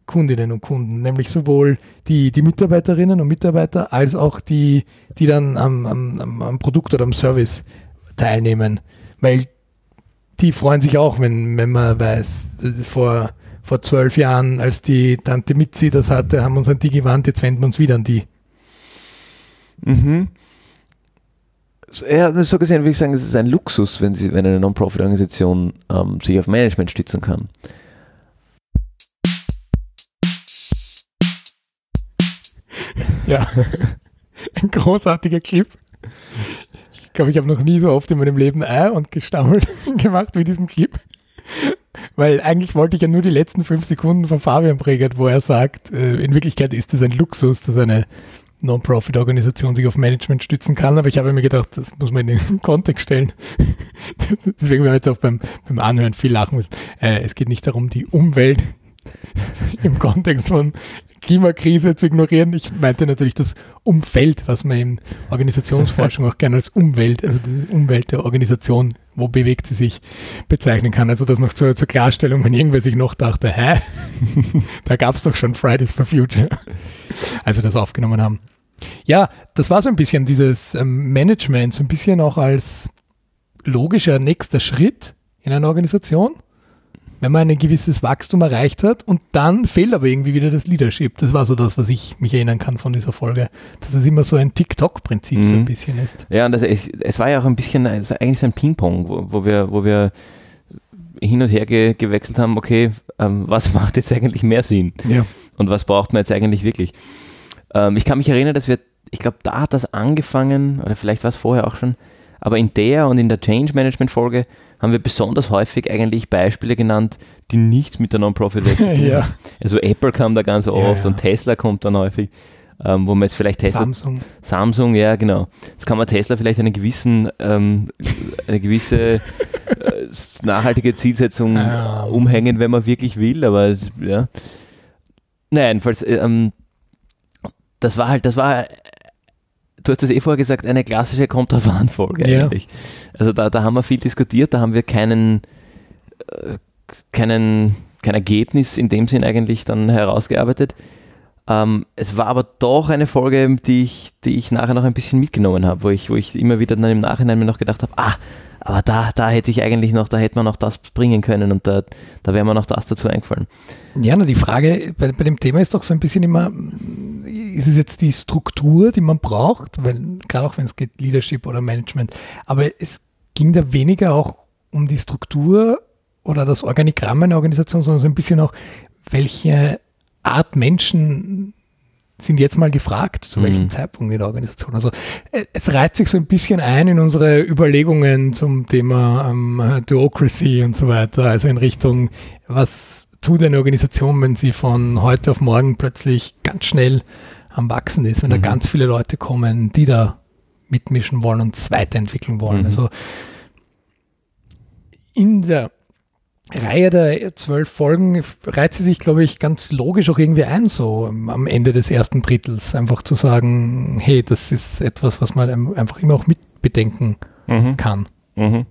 [SPEAKER 2] Kundinnen und Kunden, nämlich sowohl die, die Mitarbeiterinnen und Mitarbeiter als auch die, die dann am, am, am Produkt oder am Service teilnehmen. Weil die freuen sich auch, wenn, wenn man weiß, vor, vor zwölf Jahren, als die Tante Mitzi das hatte, haben wir uns an die gewandt, jetzt wenden wir uns wieder an die.
[SPEAKER 1] Mhm. Ja, so gesehen würde ich sagen, es ist ein Luxus, wenn, sie, wenn eine Non-Profit-Organisation ähm, sich auf Management stützen kann.
[SPEAKER 2] Ja, *laughs* ein großartiger Clip. Ich glaube, ich habe noch nie so oft in meinem Leben äh und gestammelt *laughs* gemacht wie diesem Clip. Weil eigentlich wollte ich ja nur die letzten fünf Sekunden von Fabian Pregert, wo er sagt, äh, in Wirklichkeit ist es ein Luxus, dass eine Non-Profit-Organisation sich auf Management stützen kann, aber ich habe mir gedacht, das muss man in den *laughs* Kontext stellen. *laughs* Deswegen werden wir jetzt auch beim, beim Anhören viel lachen müssen. Äh, es geht nicht darum, die Umwelt *laughs* im Kontext von Klimakrise zu ignorieren. Ich meinte natürlich das Umfeld, was man in Organisationsforschung *laughs* auch gerne als Umwelt, also die Umwelt der Organisation, wo bewegt sie sich, bezeichnen kann. Also das noch zur, zur Klarstellung, wenn irgendwer sich noch dachte, hä, *laughs* da gab es doch schon Fridays for Future, als wir das aufgenommen haben. Ja, das war so ein bisschen dieses ähm, Management, so ein bisschen auch als logischer nächster Schritt in einer Organisation wenn man ein gewisses Wachstum erreicht hat und dann fehlt aber irgendwie wieder das Leadership. Das war so das, was ich mich erinnern kann von dieser Folge, dass es immer so ein TikTok-Prinzip mhm. so ein mhm. bisschen ist.
[SPEAKER 1] Ja, und das, es, es war ja auch ein bisschen, also eigentlich so ein Ping-Pong, wo, wo, wir, wo wir hin und her ge, gewechselt haben, okay, ähm, was *laughs* macht jetzt eigentlich mehr Sinn? Ja. Und was braucht man jetzt eigentlich wirklich? Ähm, ich kann mich erinnern, dass wir, ich glaube, da hat das angefangen, oder vielleicht war es vorher auch schon, aber in der und in der Change Management Folge haben wir besonders häufig eigentlich Beispiele genannt, die nichts mit der Non-Profit-Welt zu *laughs* tun ja. haben. Also Apple kam da ganz oft ja. und Tesla kommt dann häufig. Ähm, wo man jetzt vielleicht Tesla,
[SPEAKER 2] Samsung.
[SPEAKER 1] Samsung, ja genau. Jetzt kann man Tesla vielleicht einen gewissen, ähm, eine gewisse äh, nachhaltige Zielsetzung ah. umhängen, wenn man wirklich will, aber ja. Naja, jedenfalls, ähm, das war halt, das war du hast es eh vorher gesagt, eine klassische kommt drauf an Folge ja. eigentlich. Also da, da haben wir viel diskutiert, da haben wir keinen, äh, keinen, kein Ergebnis in dem Sinn eigentlich dann herausgearbeitet. Ähm, es war aber doch eine Folge, die ich, die ich nachher noch ein bisschen mitgenommen habe, wo ich, wo ich immer wieder dann im Nachhinein mir noch gedacht habe, ah, aber da, da hätte ich eigentlich noch, da hätte man noch das bringen können und da, da wäre mir noch das dazu eingefallen.
[SPEAKER 2] Ja, na, die Frage bei, bei dem Thema ist doch so ein bisschen immer, ist es jetzt die Struktur, die man braucht, weil gerade auch wenn es geht, Leadership oder Management, aber es ging da weniger auch um die Struktur oder das Organigramm einer Organisation, sondern so ein bisschen auch, welche Art Menschen sind jetzt mal gefragt, zu welchem mhm. Zeitpunkt in der Organisation. Also äh, es reiht sich so ein bisschen ein in unsere Überlegungen zum Thema ähm, Theocracy und so weiter, also in Richtung, was tut eine Organisation, wenn sie von heute auf morgen plötzlich ganz schnell am Wachsen ist, wenn mhm. da ganz viele Leute kommen, die da mitmischen wollen und es weiterentwickeln wollen. Mhm. Also in der Reihe der zwölf Folgen reiht sie sich, glaube ich, ganz logisch auch irgendwie ein, so am Ende des ersten Drittels. Einfach zu sagen, hey, das ist etwas, was man einfach immer auch mitbedenken mhm. kann. Mhm.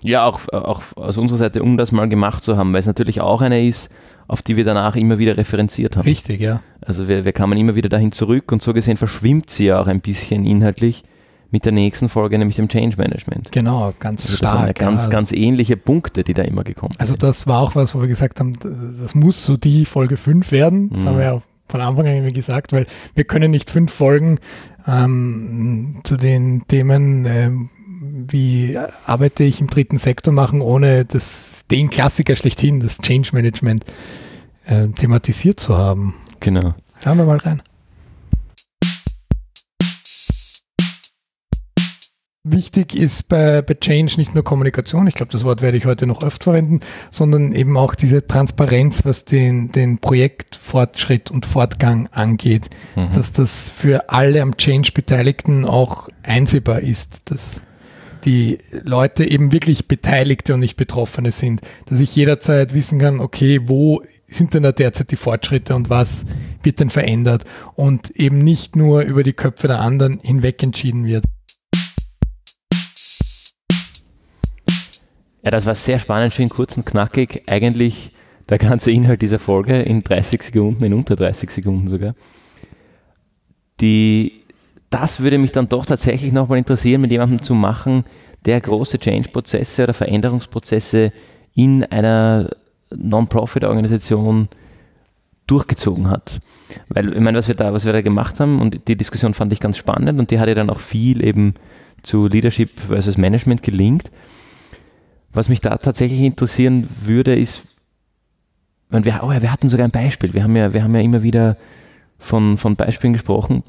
[SPEAKER 1] Ja, auch, auch aus unserer Seite, um das mal gemacht zu haben, weil es natürlich auch eine ist, auf die wir danach immer wieder referenziert haben.
[SPEAKER 2] Richtig, ja.
[SPEAKER 1] Also wir, wir kamen immer wieder dahin zurück und so gesehen verschwimmt sie ja auch ein bisschen inhaltlich mit der nächsten Folge, nämlich dem Change Management.
[SPEAKER 2] Genau, ganz also stark.
[SPEAKER 1] Das ganz, ja. ganz ähnliche Punkte, die da immer gekommen
[SPEAKER 2] also sind. Also das war auch was, wo wir gesagt haben, das muss so die Folge 5 werden. Das mhm. haben wir ja von Anfang an irgendwie gesagt, weil wir können nicht fünf Folgen ähm, zu den Themen, ähm, wie arbeite ich im dritten Sektor machen, ohne das, den Klassiker schlechthin, das Change Management, äh, thematisiert zu haben.
[SPEAKER 1] Genau.
[SPEAKER 2] Schauen wir mal rein. Wichtig ist bei, bei Change nicht nur Kommunikation, ich glaube, das Wort werde ich heute noch oft verwenden, sondern eben auch diese Transparenz, was den, den Projektfortschritt und Fortgang angeht, mhm. dass das für alle am Change Beteiligten auch einsehbar ist, dass die Leute eben wirklich Beteiligte und nicht Betroffene sind, dass ich jederzeit wissen kann, okay, wo sind denn da derzeit die Fortschritte und was wird denn verändert und eben nicht nur über die Köpfe der anderen hinweg entschieden wird.
[SPEAKER 1] Ja, das war sehr spannend, schön kurz und knackig. Eigentlich der ganze Inhalt dieser Folge in 30 Sekunden, in unter 30 Sekunden sogar. Die, das würde mich dann doch tatsächlich nochmal interessieren, mit jemandem zu machen, der große Change-Prozesse oder Veränderungsprozesse in einer Non-Profit-Organisation durchgezogen hat. Weil, ich meine, was wir da, was wir da gemacht haben, und die Diskussion fand ich ganz spannend und die hat ja dann auch viel eben zu Leadership versus Management gelingt. Was mich da tatsächlich interessieren würde, ist, wir, oh ja, wir hatten sogar ein Beispiel. Wir haben ja, wir haben ja immer wieder von, von Beispielen gesprochen.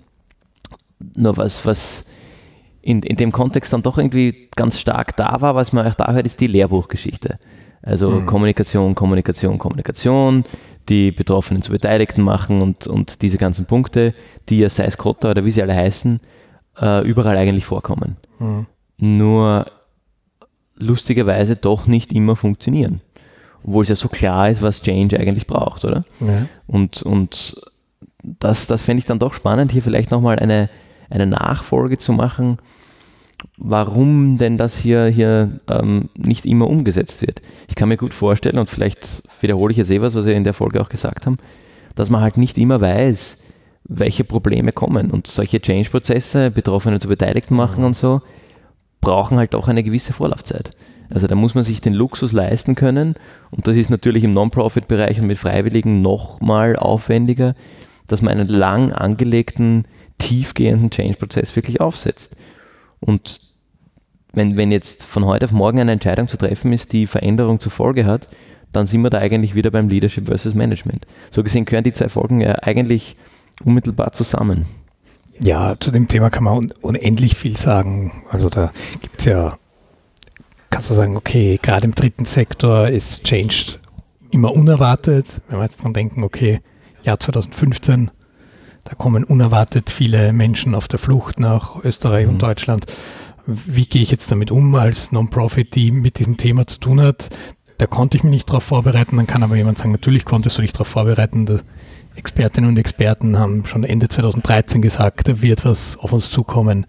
[SPEAKER 1] Nur was, was in, in dem Kontext dann doch irgendwie ganz stark da war, was man auch da hört, ist die Lehrbuchgeschichte. Also mhm. Kommunikation, Kommunikation, Kommunikation, die Betroffenen zu Beteiligten machen und, und diese ganzen Punkte, die ja sei es Kotta oder wie sie alle heißen, äh, überall eigentlich vorkommen. Mhm. Nur lustigerweise doch nicht immer funktionieren. Obwohl es ja so klar ist, was Change eigentlich braucht, oder? Ja. Und, und das, das fände ich dann doch spannend, hier vielleicht nochmal eine, eine Nachfolge zu machen, warum denn das hier, hier ähm, nicht immer umgesetzt wird. Ich kann mir gut vorstellen, und vielleicht wiederhole ich jetzt eh was, was wir in der Folge auch gesagt haben, dass man halt nicht immer weiß, welche Probleme kommen. Und solche Change-Prozesse, Betroffene zu Beteiligten machen und so, brauchen halt auch eine gewisse Vorlaufzeit. Also da muss man sich den Luxus leisten können und das ist natürlich im Non-Profit-Bereich und mit Freiwilligen nochmal aufwendiger, dass man einen lang angelegten, tiefgehenden Change-Prozess wirklich aufsetzt. Und wenn, wenn jetzt von heute auf morgen eine Entscheidung zu treffen ist, die Veränderung zur Folge hat, dann sind wir da eigentlich wieder beim Leadership versus Management. So gesehen gehören die zwei Folgen ja eigentlich unmittelbar zusammen.
[SPEAKER 2] Ja, zu dem Thema kann man unendlich viel sagen. Also da gibt es ja, kannst du sagen, okay, gerade im dritten Sektor ist Change immer unerwartet. Wenn wir jetzt dran denken, okay, Jahr 2015, da kommen unerwartet viele Menschen auf der Flucht nach Österreich mhm. und Deutschland. Wie gehe ich jetzt damit um als Non-Profit, die mit diesem Thema zu tun hat? Da konnte ich mich nicht darauf vorbereiten. Dann kann aber jemand sagen, natürlich konntest du dich darauf vorbereiten. Dass Expertinnen und Experten haben schon Ende 2013 gesagt, da wird was auf uns zukommen.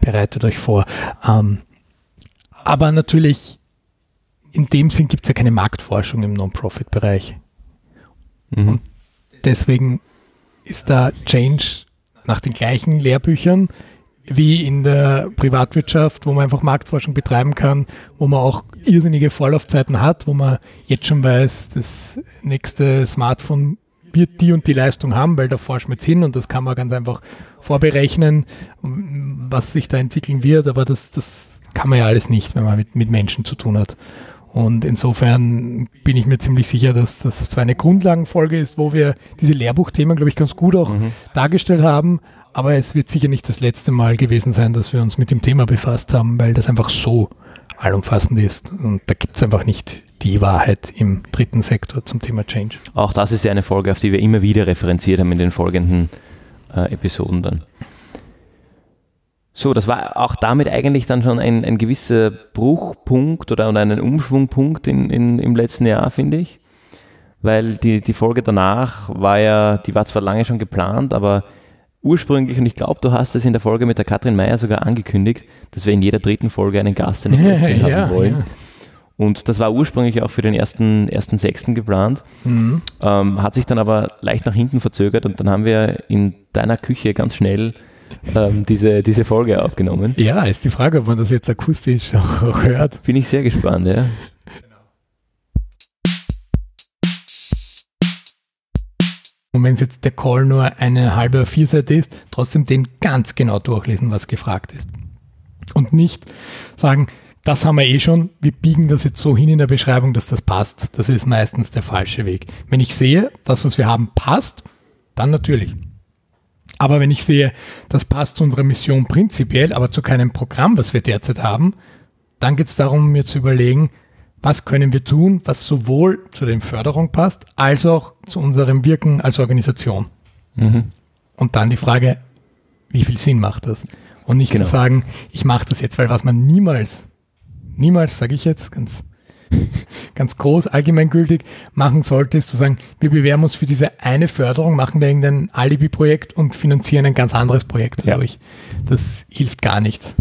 [SPEAKER 2] Bereitet euch vor. Ähm, aber natürlich, in dem Sinn gibt es ja keine Marktforschung im Non-Profit-Bereich. Mhm. Und deswegen ist da Change nach den gleichen Lehrbüchern wie in der Privatwirtschaft, wo man einfach Marktforschung betreiben kann, wo man auch irrsinnige Vorlaufzeiten hat, wo man jetzt schon weiß, das nächste Smartphone wird die und die Leistung haben, weil da forscht man jetzt hin und das kann man ganz einfach vorberechnen, was sich da entwickeln wird, aber das, das kann man ja alles nicht, wenn man mit, mit Menschen zu tun hat. Und insofern bin ich mir ziemlich sicher, dass, dass das zwar eine Grundlagenfolge ist, wo wir diese Lehrbuchthemen, glaube ich, ganz gut auch mhm. dargestellt haben, aber es wird sicher nicht das letzte Mal gewesen sein, dass wir uns mit dem Thema befasst haben, weil das einfach so allumfassend ist. Und da gibt es einfach nicht die Wahrheit im dritten Sektor zum Thema Change.
[SPEAKER 1] Auch das ist ja eine Folge, auf die wir immer wieder referenziert haben in den folgenden äh, Episoden dann. So, das war auch damit eigentlich dann schon ein, ein gewisser Bruchpunkt oder ein Umschwungpunkt in, in, im letzten Jahr, finde ich. Weil die, die Folge danach war ja, die war zwar lange schon geplant, aber ursprünglich, und ich glaube, du hast es in der Folge mit der Katrin Meyer sogar angekündigt, dass wir in jeder dritten Folge einen Gast, einen Gästin *laughs* ja, haben wollen. Ja. Und das war ursprünglich auch für den ersten, ersten Sechsten geplant, mhm. ähm, hat sich dann aber leicht nach hinten verzögert und dann haben wir in deiner Küche ganz schnell ähm, diese, diese Folge aufgenommen.
[SPEAKER 2] Ja, ist die Frage, ob man das jetzt akustisch auch, hört.
[SPEAKER 1] Bin ich sehr gespannt, ja.
[SPEAKER 2] Und wenn jetzt der Call nur eine halbe A4-Seite ist, trotzdem den ganz genau durchlesen, was gefragt ist. Und nicht sagen, das haben wir eh schon, wir biegen das jetzt so hin in der Beschreibung, dass das passt. Das ist meistens der falsche Weg. Wenn ich sehe, das, was wir haben, passt, dann natürlich. Aber wenn ich sehe, das passt zu unserer Mission prinzipiell, aber zu keinem Programm, was wir derzeit haben, dann geht es darum, mir zu überlegen, was können wir tun, was sowohl zu der Förderung passt, als auch zu unserem Wirken als Organisation. Mhm. Und dann die Frage, wie viel Sinn macht das? Und nicht genau. zu sagen, ich mache das jetzt, weil was man niemals, niemals, sage ich jetzt, ganz *laughs* ganz groß, allgemeingültig machen sollte, ist zu sagen, wir bewerben uns für diese eine Förderung, machen da irgendein Alibi-Projekt und finanzieren ein ganz anderes Projekt dadurch. Ja. Das hilft gar nichts.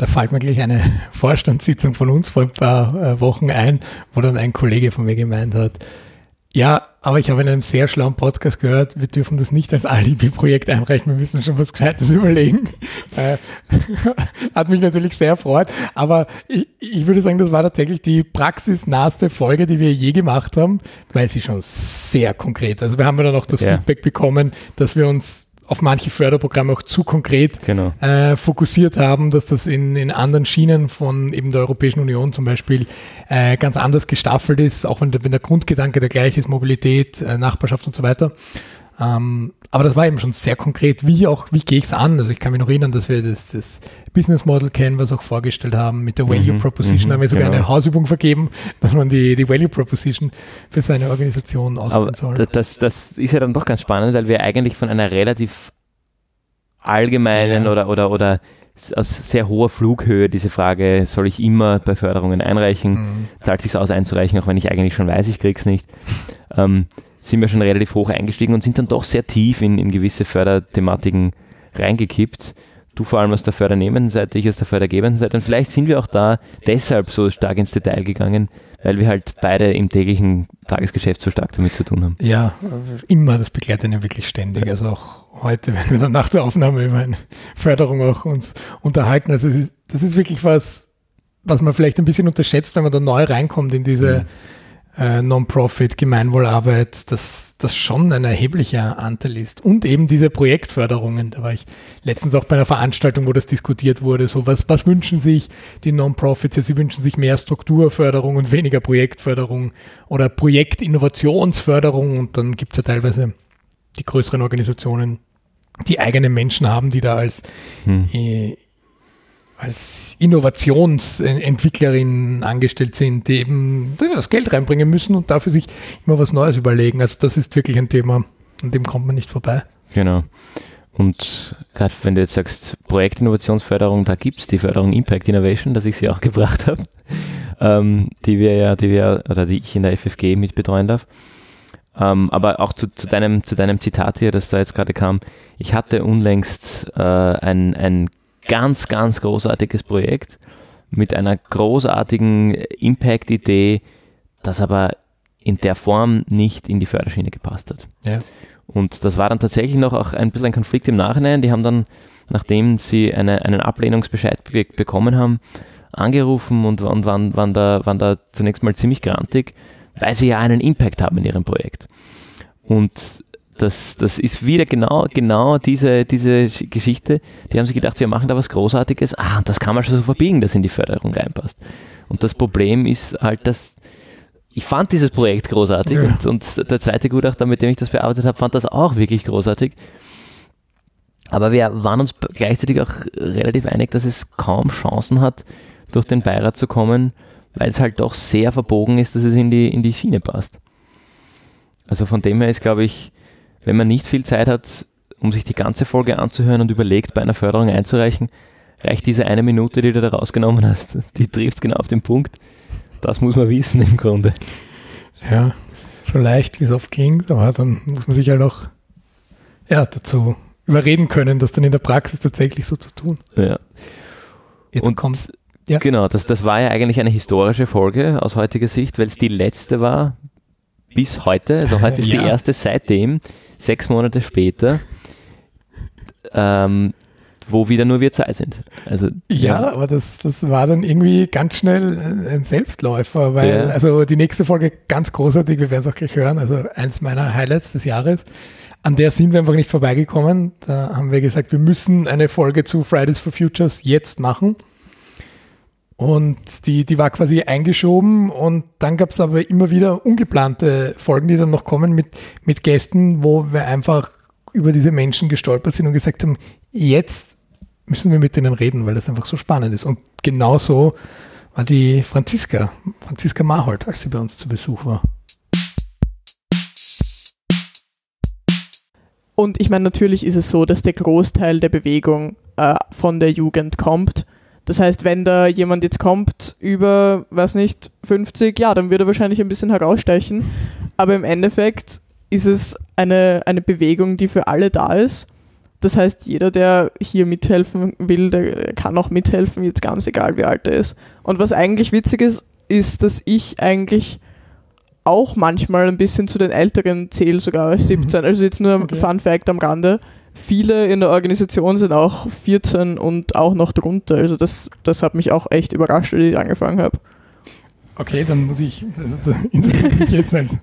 [SPEAKER 2] Da fällt mir gleich eine *laughs* Vorstandssitzung von uns vor ein paar äh, Wochen ein, wo dann ein Kollege von mir gemeint hat, ja, aber ich habe in einem sehr schlauen Podcast gehört, wir dürfen das nicht als Alibi-Projekt einreichen, wir müssen schon was Gescheites *laughs* überlegen. Äh, *laughs* hat mich natürlich sehr erfreut, aber ich, ich, würde sagen, das war tatsächlich die praxisnahste Folge, die wir je gemacht haben, weil sie schon sehr konkret, also wir haben ja dann auch das ja. Feedback bekommen, dass wir uns auf manche Förderprogramme auch zu konkret genau. äh, fokussiert haben, dass das in, in anderen Schienen von eben der Europäischen Union zum Beispiel äh, ganz anders gestaffelt ist, auch wenn der, wenn der Grundgedanke der gleiche ist, Mobilität, äh, Nachbarschaft und so weiter. Ähm, aber das war eben schon sehr konkret, wie auch, wie gehe ich es an? Also ich kann mich noch erinnern, dass wir das, das Business Model kennen, was wir auch vorgestellt haben mit der Value mhm, Proposition, mhm, haben wir sogar genau. eine Hausübung vergeben, dass man die, die Value Proposition für seine Organisation ausführen soll.
[SPEAKER 1] Das, das ist ja dann doch ganz spannend, weil wir eigentlich von einer relativ allgemeinen ja. oder, oder, oder aus sehr hoher Flughöhe diese Frage, soll ich immer bei Förderungen einreichen? Mhm. Zahlt sich aus einzureichen, auch wenn ich eigentlich schon weiß, ich krieg's nicht. Ähm, sind wir schon relativ hoch eingestiegen und sind dann doch sehr tief in, in gewisse Förderthematiken reingekippt. Du vor allem aus der Fördernehmenden ich aus der fördergebenden Seite. Und vielleicht sind wir auch da deshalb so stark ins Detail gegangen, weil wir halt beide im täglichen Tagesgeschäft so stark damit zu tun haben.
[SPEAKER 2] Ja, immer, das begleitet ja wirklich ständig. Also auch heute, wenn wir dann nach der Aufnahme über eine Förderung auch uns unterhalten. Also das ist wirklich was, was man vielleicht ein bisschen unterschätzt, wenn man da neu reinkommt in diese mhm äh, Non-Profit, Gemeinwohlarbeit, dass das schon ein erheblicher Anteil ist. Und eben diese Projektförderungen. Da war ich letztens auch bei einer Veranstaltung, wo das diskutiert wurde. So, was, was wünschen sich die Non-Profits? Ja, sie wünschen sich mehr Strukturförderung und weniger Projektförderung oder Projektinnovationsförderung. Und dann gibt es ja teilweise die größeren Organisationen, die eigene Menschen haben, die da als hm. äh, als Innovationsentwicklerin angestellt sind, die eben das Geld reinbringen müssen und dafür sich immer was Neues überlegen. Also das ist wirklich ein Thema, an dem kommt man nicht vorbei.
[SPEAKER 1] Genau. Und gerade wenn du jetzt sagst, Projektinnovationsförderung, da gibt es die Förderung Impact Innovation, dass ich sie auch *laughs* gebracht habe, ähm, die wir ja, die wir, oder die ich in der FFG mit betreuen darf. Ähm, aber auch zu, zu, deinem, zu deinem Zitat hier, das da jetzt gerade kam, ich hatte unlängst äh, ein, ein ganz, ganz großartiges Projekt mit einer großartigen Impact-Idee, das aber in der Form nicht in die Förderschiene gepasst hat. Ja. Und das war dann tatsächlich noch auch ein bisschen ein Konflikt im Nachhinein. Die haben dann, nachdem sie eine, einen Ablehnungsbescheid be bekommen haben, angerufen und, und waren, waren, da, waren da zunächst mal ziemlich grantig, weil sie ja einen Impact haben in ihrem Projekt. Und das, das ist wieder genau, genau diese, diese Geschichte. Die haben sich gedacht, wir machen da was Großartiges. Ah, das kann man schon so verbiegen, dass in die Förderung reinpasst. Und das Problem ist halt, dass ich fand dieses Projekt großartig ja. und, und der zweite Gutachter, mit dem ich das bearbeitet habe, fand das auch wirklich großartig. Aber wir waren uns gleichzeitig auch relativ einig, dass es kaum Chancen hat, durch den Beirat zu kommen, weil es halt doch sehr verbogen ist, dass es in die, in die Schiene passt. Also von dem her ist, glaube ich, wenn man nicht viel Zeit hat, um sich die ganze Folge anzuhören und überlegt, bei einer Förderung einzureichen, reicht diese eine Minute, die du da rausgenommen hast. Die trifft genau auf den Punkt. Das muss man wissen im Grunde.
[SPEAKER 2] Ja, so leicht wie es oft klingt, aber dann muss man sich halt auch ja, dazu überreden können, das dann in der Praxis tatsächlich so zu tun.
[SPEAKER 1] Ja.
[SPEAKER 2] Jetzt und kommt.
[SPEAKER 1] Ja. Genau, das, das war ja eigentlich eine historische Folge aus heutiger Sicht, weil es die letzte war bis heute. Also heute ist ja. die erste seitdem sechs Monate später, ähm, wo wieder nur wir zwei sind. Also,
[SPEAKER 2] ja, ja, aber das, das war dann irgendwie ganz schnell ein Selbstläufer, weil ja. also die nächste Folge ganz großartig, wir werden es auch gleich hören, also eins meiner Highlights des Jahres. An der sind wir einfach nicht vorbeigekommen. Da haben wir gesagt, wir müssen eine Folge zu Fridays for Futures jetzt machen. Und die, die war quasi eingeschoben und dann gab es aber immer wieder ungeplante Folgen, die dann noch kommen mit, mit Gästen, wo wir einfach über diese Menschen gestolpert sind und gesagt haben, jetzt müssen wir mit denen reden, weil das einfach so spannend ist. Und genau so war die Franziska, Franziska Marhold, als sie bei uns zu Besuch war.
[SPEAKER 3] Und ich meine, natürlich ist es so, dass der Großteil der Bewegung äh, von der Jugend kommt das heißt, wenn da jemand jetzt kommt über, weiß nicht, 50, ja, dann wird er wahrscheinlich ein bisschen herausstechen. Aber im Endeffekt ist es eine, eine Bewegung, die für alle da ist. Das heißt, jeder, der hier mithelfen will, der kann auch mithelfen, jetzt ganz egal, wie alt er ist. Und was eigentlich witzig ist, ist, dass ich eigentlich auch manchmal ein bisschen zu den Älteren zähle, sogar 17. Mhm. Also jetzt nur okay. Fun Fact am Rande viele in der Organisation sind auch 14 und auch noch drunter. Also das, das hat mich auch echt überrascht, als ich angefangen habe.
[SPEAKER 2] Okay, dann muss ich, also da *laughs* ich jetzt als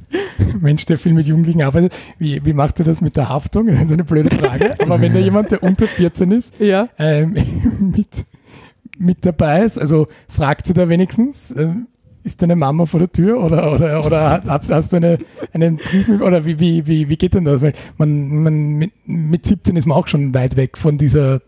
[SPEAKER 2] Mensch, der viel mit Jugendlichen arbeitet, wie, wie macht ihr das mit der Haftung? Das ist eine blöde Frage. Aber wenn da jemand, der unter 14 ist,
[SPEAKER 3] ja.
[SPEAKER 2] ähm, *laughs* mit, mit dabei ist, also fragt sie da wenigstens, ähm, ist deine Mama vor der Tür oder, oder, oder hast, hast du eine, einen Brief oder wie, wie, wie, wie geht denn das? Weil man, man mit, mit 17 ist man auch schon weit weg von dieser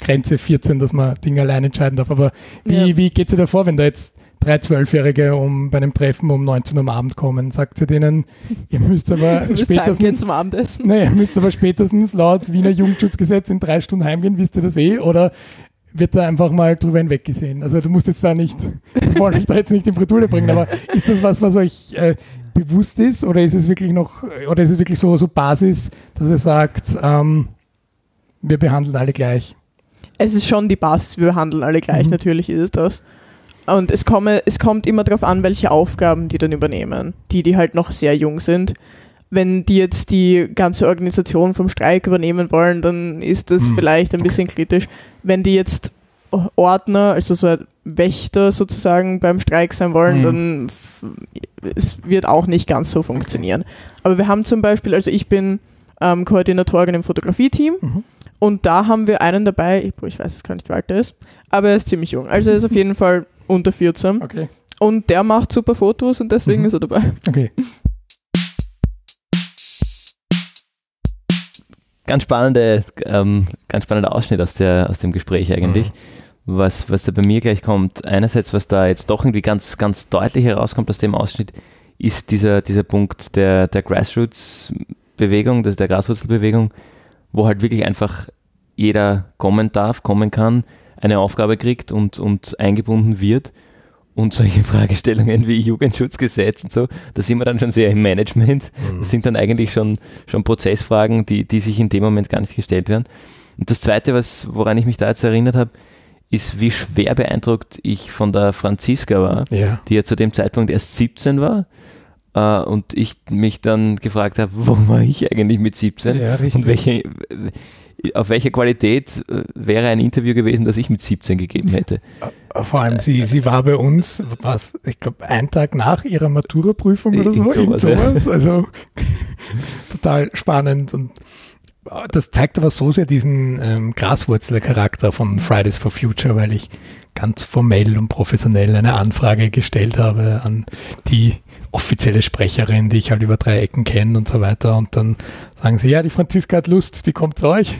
[SPEAKER 2] Grenze 14, dass man Dinge allein entscheiden darf. Aber wie, ja. wie geht es dir davor, wenn da jetzt drei Zwölfjährige um bei einem Treffen um 19 Uhr am Abend kommen, sagt sie denen, ihr müsst aber *laughs* spätestens
[SPEAKER 3] zum Abendessen.
[SPEAKER 2] Nee, ihr müsst aber spätestens laut Wiener Jugendschutzgesetz in drei Stunden heimgehen, wisst ihr das eh? Oder wird da einfach mal drüber hinweggesehen? Also du musst jetzt da nicht, wir wollen euch da jetzt nicht in Bredouille bringen, aber ist das was, was euch äh, bewusst ist oder ist es wirklich noch, oder ist es wirklich so, so Basis, dass ihr sagt, ähm, wir behandeln alle gleich?
[SPEAKER 3] Es ist schon die Basis, wir behandeln alle gleich, mhm. natürlich ist es das. Und es, komme, es kommt immer darauf an, welche Aufgaben die dann übernehmen. Die, die halt noch sehr jung sind. Wenn die jetzt die ganze Organisation vom Streik übernehmen wollen, dann ist das mhm. vielleicht ein bisschen kritisch. Wenn die jetzt Ordner, also so ein Wächter sozusagen beim Streik sein wollen, mhm. dann es wird auch nicht ganz so funktionieren. Aber wir haben zum Beispiel, also ich bin ähm, Koordinatorin im Fotografie-Team mhm. und da haben wir einen dabei, ich weiß jetzt gar nicht, wie alt er ist, aber er ist ziemlich jung. Also er ist auf jeden Fall unter 14.
[SPEAKER 2] Okay.
[SPEAKER 3] Und der macht super Fotos und deswegen mhm. ist er dabei.
[SPEAKER 2] Okay.
[SPEAKER 1] Ganz spannende, ähm, ganz spannender Ausschnitt aus, der, aus dem Gespräch eigentlich. Mhm. Was, was da bei mir gleich kommt, einerseits, was da jetzt doch irgendwie ganz, ganz deutlich herauskommt aus dem Ausschnitt, ist dieser, dieser Punkt der, der Grassroots-Bewegung, das ist der Graswurzelbewegung, wo halt wirklich einfach jeder kommen darf, kommen kann, eine Aufgabe kriegt und, und eingebunden wird. Und solche Fragestellungen wie Jugendschutzgesetz und so, da sind wir dann schon sehr im Management. Mhm. Das sind dann eigentlich schon, schon Prozessfragen, die, die sich in dem Moment gar nicht gestellt werden. Und das Zweite, was, woran ich mich da jetzt erinnert habe, ist, wie schwer beeindruckt ich von der Franziska war, ja. die ja zu dem Zeitpunkt erst 17 war. Uh, und ich mich dann gefragt habe, wo war ich eigentlich mit 17? Ja, und welche, auf welche Qualität äh, wäre ein Interview gewesen, das ich mit 17 gegeben hätte?
[SPEAKER 2] Vor allem, sie, sie war bei uns, was, ich glaube, einen Tag nach ihrer Maturaprüfung oder so, sowas, sowas. Also *laughs* total spannend und äh, das zeigt aber so sehr diesen ähm, Graswurzelcharakter von Fridays for Future, weil ich ganz formell und professionell eine Anfrage gestellt habe an die offizielle Sprecherin, die ich halt über drei Ecken kenne und so weiter. Und dann sagen sie, ja, die Franziska hat Lust, die kommt zu euch.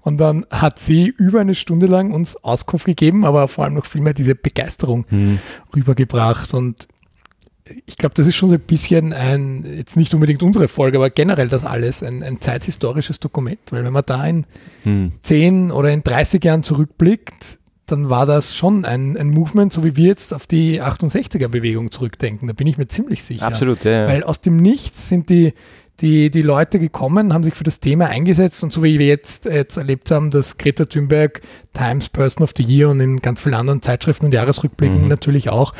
[SPEAKER 2] Und dann hat sie über eine Stunde lang uns Auskunft gegeben, aber vor allem noch viel mehr diese Begeisterung mhm. rübergebracht. Und ich glaube, das ist schon so ein bisschen ein, jetzt nicht unbedingt unsere Folge, aber generell das alles ein, ein zeithistorisches Dokument. Weil wenn man da in mhm. 10 oder in 30 Jahren zurückblickt, dann war das schon ein, ein Movement, so wie wir jetzt auf die 68er-Bewegung zurückdenken. Da bin ich mir ziemlich sicher.
[SPEAKER 1] Absolut, ja, ja.
[SPEAKER 2] Weil aus dem Nichts sind die, die, die Leute gekommen, haben sich für das Thema eingesetzt und so wie wir jetzt, jetzt erlebt haben, dass Greta Thunberg Times Person of the Year und in ganz vielen anderen Zeitschriften und Jahresrückblicken mhm. natürlich auch.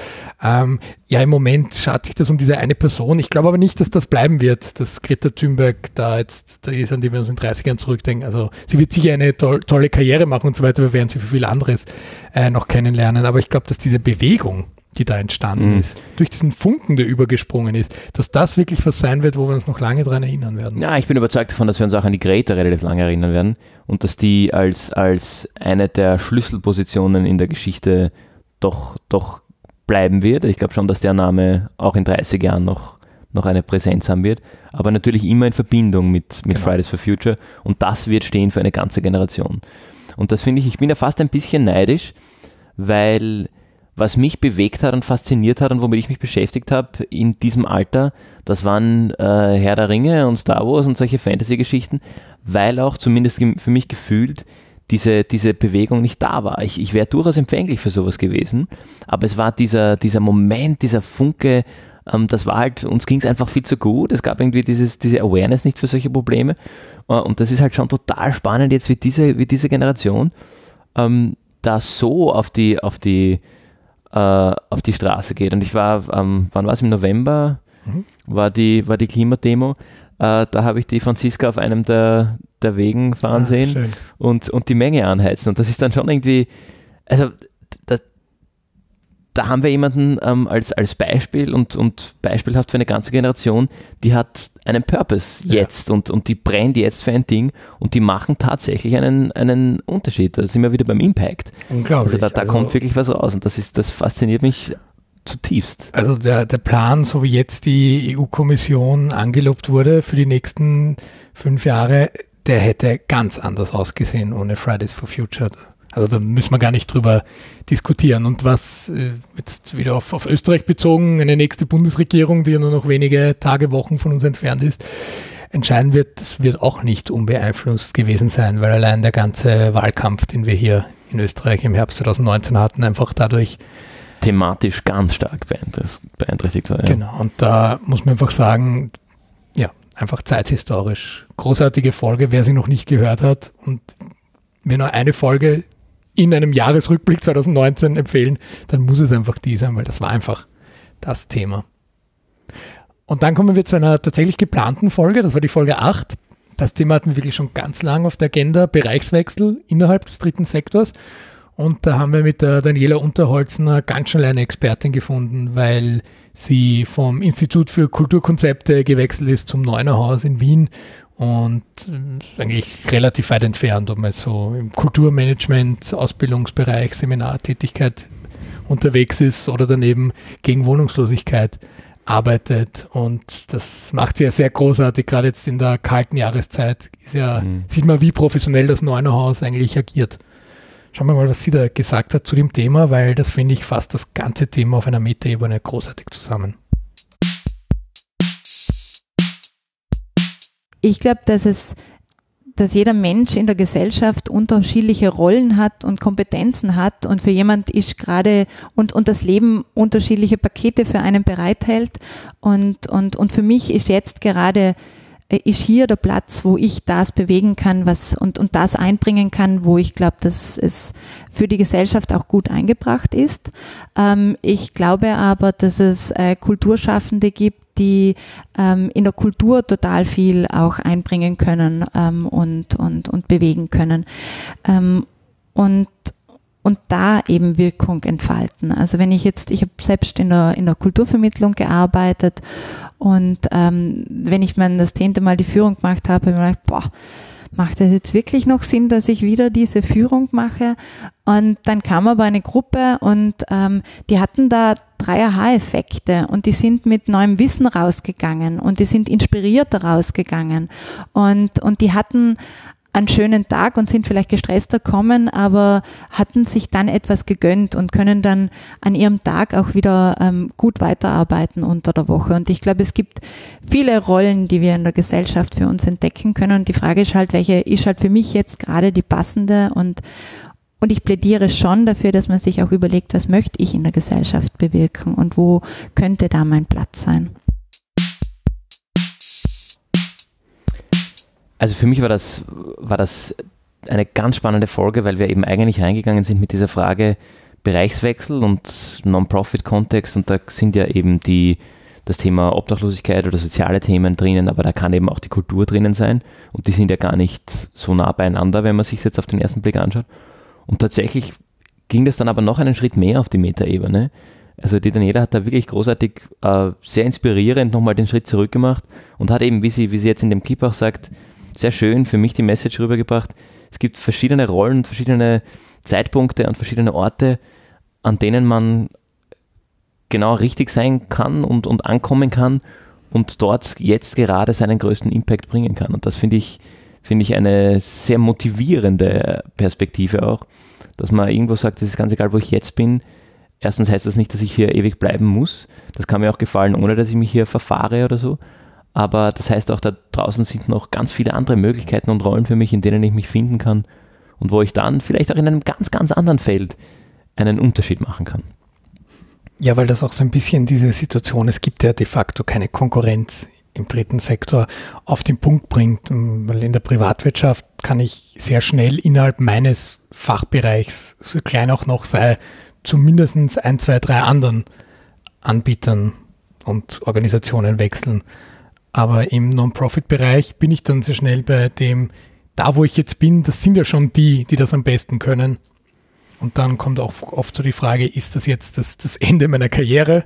[SPEAKER 2] Ähm, ja, im Moment schaut sich das um diese eine Person. Ich glaube aber nicht, dass das bleiben wird, dass Greta Thunberg da jetzt da ist, an die wir uns in 30 Jahren zurückdenken. Also sie wird sicher eine to tolle Karriere machen und so weiter, wir werden sie für viel anderes äh, noch kennenlernen. Aber ich glaube, dass diese Bewegung, die da entstanden mhm. ist, durch diesen Funken, der übergesprungen ist, dass das wirklich was sein wird, wo wir uns noch lange daran erinnern werden.
[SPEAKER 1] Ja, ich bin überzeugt davon, dass wir uns auch an die Greta relativ lange erinnern werden und dass die als, als eine der Schlüsselpositionen in der Geschichte doch, doch bleiben wird. Ich glaube schon, dass der Name auch in 30 Jahren noch, noch eine Präsenz haben wird, aber natürlich immer in Verbindung mit, mit genau. Fridays for Future und das wird stehen für eine ganze Generation. Und das finde ich, ich bin ja fast ein bisschen neidisch, weil was mich bewegt hat und fasziniert hat und womit ich mich beschäftigt habe in diesem Alter, das waren äh, Herr der Ringe und Star Wars und solche Fantasy-Geschichten, weil auch zumindest für mich gefühlt diese, diese Bewegung nicht da war. Ich, ich wäre durchaus empfänglich für sowas gewesen, aber es war dieser, dieser Moment, dieser Funke, ähm, das war halt, uns ging es einfach viel zu gut. Es gab irgendwie dieses, diese Awareness nicht für solche Probleme. Äh, und das ist halt schon total spannend jetzt, wie diese, wie diese Generation ähm, da so auf die, auf die äh, auf die Straße geht. Und ich war, ähm, wann war es, im November, mhm. war, die, war die Klimademo. Äh, da habe ich die Franziska auf einem der, der Wegen fahren ah, sehen und, und die Menge anheizen. Und das ist dann schon irgendwie, also da, haben wir jemanden ähm, als, als Beispiel und, und beispielhaft für eine ganze Generation, die hat einen Purpose jetzt ja. und, und die brennt jetzt für ein Ding und die machen tatsächlich einen, einen Unterschied. Da sind wir wieder beim Impact.
[SPEAKER 2] Unglaublich.
[SPEAKER 1] Also da, da also, kommt wirklich was raus und das, ist, das fasziniert mich zutiefst.
[SPEAKER 2] Also der, der Plan, so wie jetzt die EU-Kommission angelobt wurde für die nächsten fünf Jahre, der hätte ganz anders ausgesehen ohne Fridays for Future. Also da müssen wir gar nicht drüber diskutieren. Und was äh, jetzt wieder auf, auf Österreich bezogen, eine nächste Bundesregierung, die ja nur noch wenige Tage, Wochen von uns entfernt ist, entscheiden wird, das wird auch nicht unbeeinflusst gewesen sein, weil allein der ganze Wahlkampf, den wir hier in Österreich im Herbst 2019 hatten, einfach dadurch
[SPEAKER 1] thematisch ganz stark beeinträchtigt war. Ja.
[SPEAKER 2] Genau, und da muss man einfach sagen, ja, einfach zeithistorisch. Großartige Folge, wer sie noch nicht gehört hat und wir nur eine Folge in einem Jahresrückblick 2019 empfehlen, dann muss es einfach die sein, weil das war einfach das Thema. Und dann kommen wir zu einer tatsächlich geplanten Folge, das war die Folge 8. Das Thema hatten wir wirklich schon ganz lang auf der Agenda, Bereichswechsel innerhalb des dritten Sektors. Und da haben wir mit der Daniela Unterholzner ganz schnell eine Expertin gefunden, weil sie vom Institut für Kulturkonzepte gewechselt ist zum Neuner Haus in Wien und äh, eigentlich relativ weit entfernt, ob man so im Kulturmanagement, Ausbildungsbereich, Seminartätigkeit unterwegs ist oder daneben gegen Wohnungslosigkeit arbeitet und das macht sie ja sehr großartig, gerade jetzt in der kalten Jahreszeit ja, mhm. sieht man, wie professionell das Neuner Haus eigentlich agiert. Schauen wir mal, was sie da gesagt hat zu dem Thema, weil das finde ich fast das ganze Thema auf einer Metaebene großartig zusammen.
[SPEAKER 4] Ich glaube, dass es dass jeder Mensch in der Gesellschaft unterschiedliche Rollen hat und Kompetenzen hat und für jemand ist gerade und, und das Leben unterschiedliche Pakete für einen bereithält und, und, und für mich ist jetzt gerade äh, ist hier der Platz, wo ich das bewegen kann, was und, und das einbringen kann, wo ich glaube, dass es für die Gesellschaft auch gut eingebracht ist. Ähm, ich glaube aber, dass es äh, Kulturschaffende gibt, die ähm, in der Kultur total viel auch einbringen können ähm, und, und, und bewegen können. Ähm, und und da eben Wirkung entfalten. Also wenn ich jetzt, ich habe selbst in der, in der Kulturvermittlung gearbeitet und ähm, wenn ich mein das zehnte Mal die Führung gemacht habe, habe ich mir gedacht, boah, macht es jetzt wirklich noch Sinn, dass ich wieder diese Führung mache? Und dann kam aber eine Gruppe und ähm, die hatten da drei Aha-Effekte und die sind mit neuem Wissen rausgegangen und die sind inspirierter rausgegangen und, und die hatten einen schönen Tag und sind vielleicht gestresster kommen, aber hatten sich dann etwas gegönnt und können dann an ihrem Tag auch wieder ähm, gut weiterarbeiten unter der Woche. Und ich glaube, es gibt viele Rollen, die wir in der Gesellschaft für uns entdecken können. Und die Frage ist halt, welche ist halt für mich jetzt gerade die passende und und ich plädiere schon dafür, dass man sich auch überlegt, was möchte ich in der Gesellschaft bewirken und wo könnte da mein Platz sein.
[SPEAKER 1] Also für mich war das, war das eine ganz spannende Folge, weil wir eben eigentlich reingegangen sind mit dieser Frage Bereichswechsel und Non-Profit-Kontext und da sind ja eben die, das Thema Obdachlosigkeit oder soziale Themen drinnen, aber da kann eben auch die Kultur drinnen sein und die sind ja gar nicht so nah beieinander, wenn man sich jetzt auf den ersten Blick anschaut. Und tatsächlich ging das dann aber noch einen Schritt mehr auf die Metaebene. Also die Daniela hat da wirklich großartig, äh, sehr inspirierend nochmal den Schritt zurück gemacht und hat eben, wie sie, wie sie jetzt in dem Clip auch sagt, sehr schön für mich die Message rübergebracht. Es gibt verschiedene Rollen, verschiedene Zeitpunkte und verschiedene Orte, an denen man genau richtig sein kann und, und ankommen kann und dort jetzt gerade seinen größten Impact bringen kann. Und das finde ich, finde ich eine sehr motivierende Perspektive auch, dass man irgendwo sagt, es ist ganz egal, wo ich jetzt bin. Erstens heißt das nicht, dass ich hier ewig bleiben muss. Das kann mir auch gefallen, ohne dass ich mich hier verfahre oder so. Aber das heißt auch, da draußen sind noch ganz viele andere Möglichkeiten und Rollen für mich, in denen ich mich finden kann und wo ich dann vielleicht auch in einem ganz, ganz anderen Feld einen Unterschied machen kann.
[SPEAKER 2] Ja, weil das auch so ein bisschen diese Situation, es gibt ja de facto keine Konkurrenz im dritten Sektor auf den Punkt bringt, weil in der Privatwirtschaft kann ich sehr schnell innerhalb meines Fachbereichs, so klein auch noch sei, zumindest ein, zwei, drei anderen Anbietern und Organisationen wechseln. Aber im Non-Profit-Bereich bin ich dann sehr schnell bei dem, da wo ich jetzt bin, das sind ja schon die, die das am besten können. Und dann kommt auch oft so die Frage, ist das jetzt das, das Ende meiner Karriere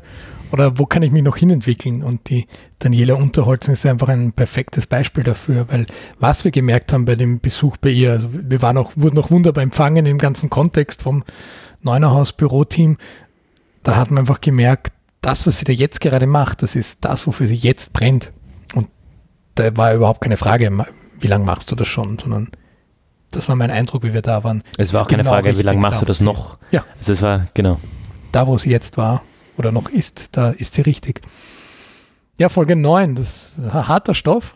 [SPEAKER 2] oder wo kann ich mich noch hinentwickeln? Und die Daniela Unterholzen ist einfach ein perfektes Beispiel dafür, weil was wir gemerkt haben bei dem Besuch bei ihr, also wir waren auch, wurden auch wunderbar empfangen im ganzen Kontext vom Neunerhaus Büroteam. Da hat man einfach gemerkt, das, was sie da jetzt gerade macht, das ist das, wofür sie jetzt brennt da war überhaupt keine Frage, wie lange machst du das schon, sondern das war mein Eindruck, wie wir da waren.
[SPEAKER 1] Es war auch keine genau Frage, wie lange machst du das noch?
[SPEAKER 2] Ja.
[SPEAKER 1] Also es war, genau.
[SPEAKER 2] Da, wo sie jetzt war oder noch ist, da ist sie richtig. Ja, Folge 9, das ist ein harter Stoff,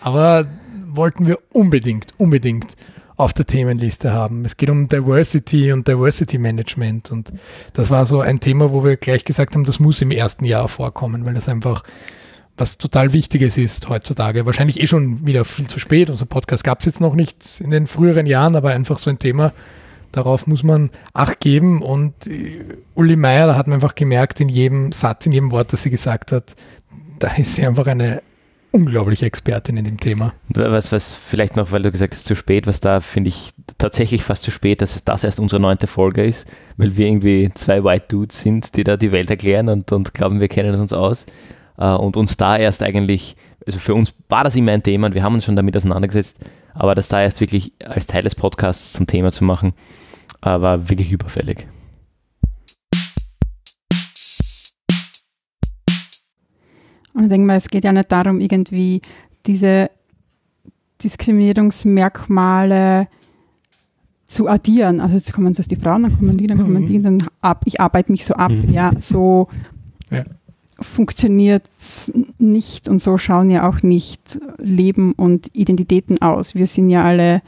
[SPEAKER 2] aber wollten wir unbedingt, unbedingt auf der Themenliste haben. Es geht um Diversity und Diversity Management und das war so ein Thema, wo wir gleich gesagt haben, das muss im ersten Jahr vorkommen, weil das einfach was total Wichtiges ist heutzutage. Wahrscheinlich eh schon wieder viel zu spät. Unser Podcast gab es jetzt noch nicht in den früheren Jahren, aber einfach so ein Thema, darauf muss man Acht geben. Und äh, Uli Meier, da hat man einfach gemerkt, in jedem Satz, in jedem Wort, das sie gesagt hat, da ist sie einfach eine unglaubliche Expertin in dem Thema.
[SPEAKER 1] Was, was vielleicht noch, weil du gesagt hast, zu spät, was da finde ich tatsächlich fast zu spät, dass es das erst unsere neunte Folge ist, weil wir irgendwie zwei White Dudes sind, die da die Welt erklären und, und glauben, wir kennen uns aus. Uh, und uns da erst eigentlich, also für uns war das immer ein Thema und wir haben uns schon damit auseinandergesetzt, aber das da erst wirklich als Teil des Podcasts zum Thema zu machen, uh, war wirklich überfällig.
[SPEAKER 5] Und ich denke mal, es geht ja nicht darum, irgendwie diese Diskriminierungsmerkmale zu addieren. Also jetzt kommen das die Frauen, dann kommen die, dann kommen die, mhm. dann ab, ich arbeite mich so ab. Mhm. Ja, so ja. Funktioniert nicht und so schauen ja auch nicht Leben und Identitäten aus. Wir sind ja alle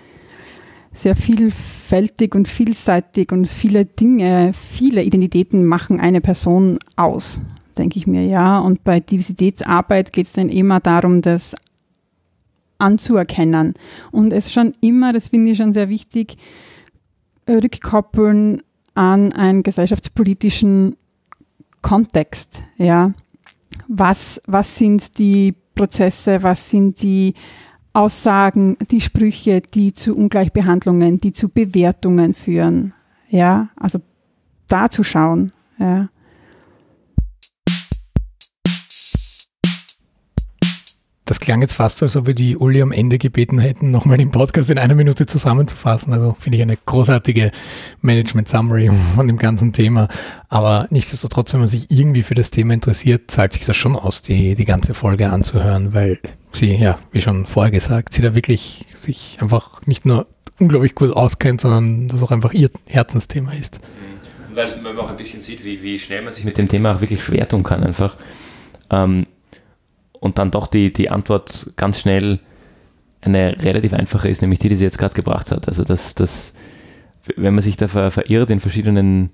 [SPEAKER 5] sehr vielfältig und vielseitig und viele Dinge, viele Identitäten machen eine Person aus denke ich mir, ja. Und bei Diversitätsarbeit geht es dann immer darum, das anzuerkennen. Und es schon immer, das finde ich schon sehr wichtig, rückkoppeln an einen gesellschaftspolitischen Kontext, ja. Was, was sind die Prozesse, was sind die Aussagen, die Sprüche, die zu Ungleichbehandlungen, die zu Bewertungen führen, ja. Also da zu schauen, ja.
[SPEAKER 2] Das klang jetzt fast so, als ob wir die Uli am Ende gebeten hätten, nochmal den Podcast in einer Minute zusammenzufassen. Also finde ich eine großartige Management-Summary von dem ganzen Thema. Aber nichtsdestotrotz, wenn man sich irgendwie für das Thema interessiert, zahlt sich das schon aus, die, die ganze Folge anzuhören, weil sie, ja, wie schon vorher gesagt, sie da wirklich sich einfach nicht nur unglaublich gut auskennt, sondern das auch einfach ihr Herzensthema ist.
[SPEAKER 1] Weil man auch ein bisschen sieht, wie, wie schnell man sich mit dem Thema auch wirklich schwer tun kann, einfach. Ähm, und dann doch die, die Antwort ganz schnell eine relativ einfache ist, nämlich die, die sie jetzt gerade gebracht hat. Also dass, dass wenn man sich da ver, verirrt in verschiedenen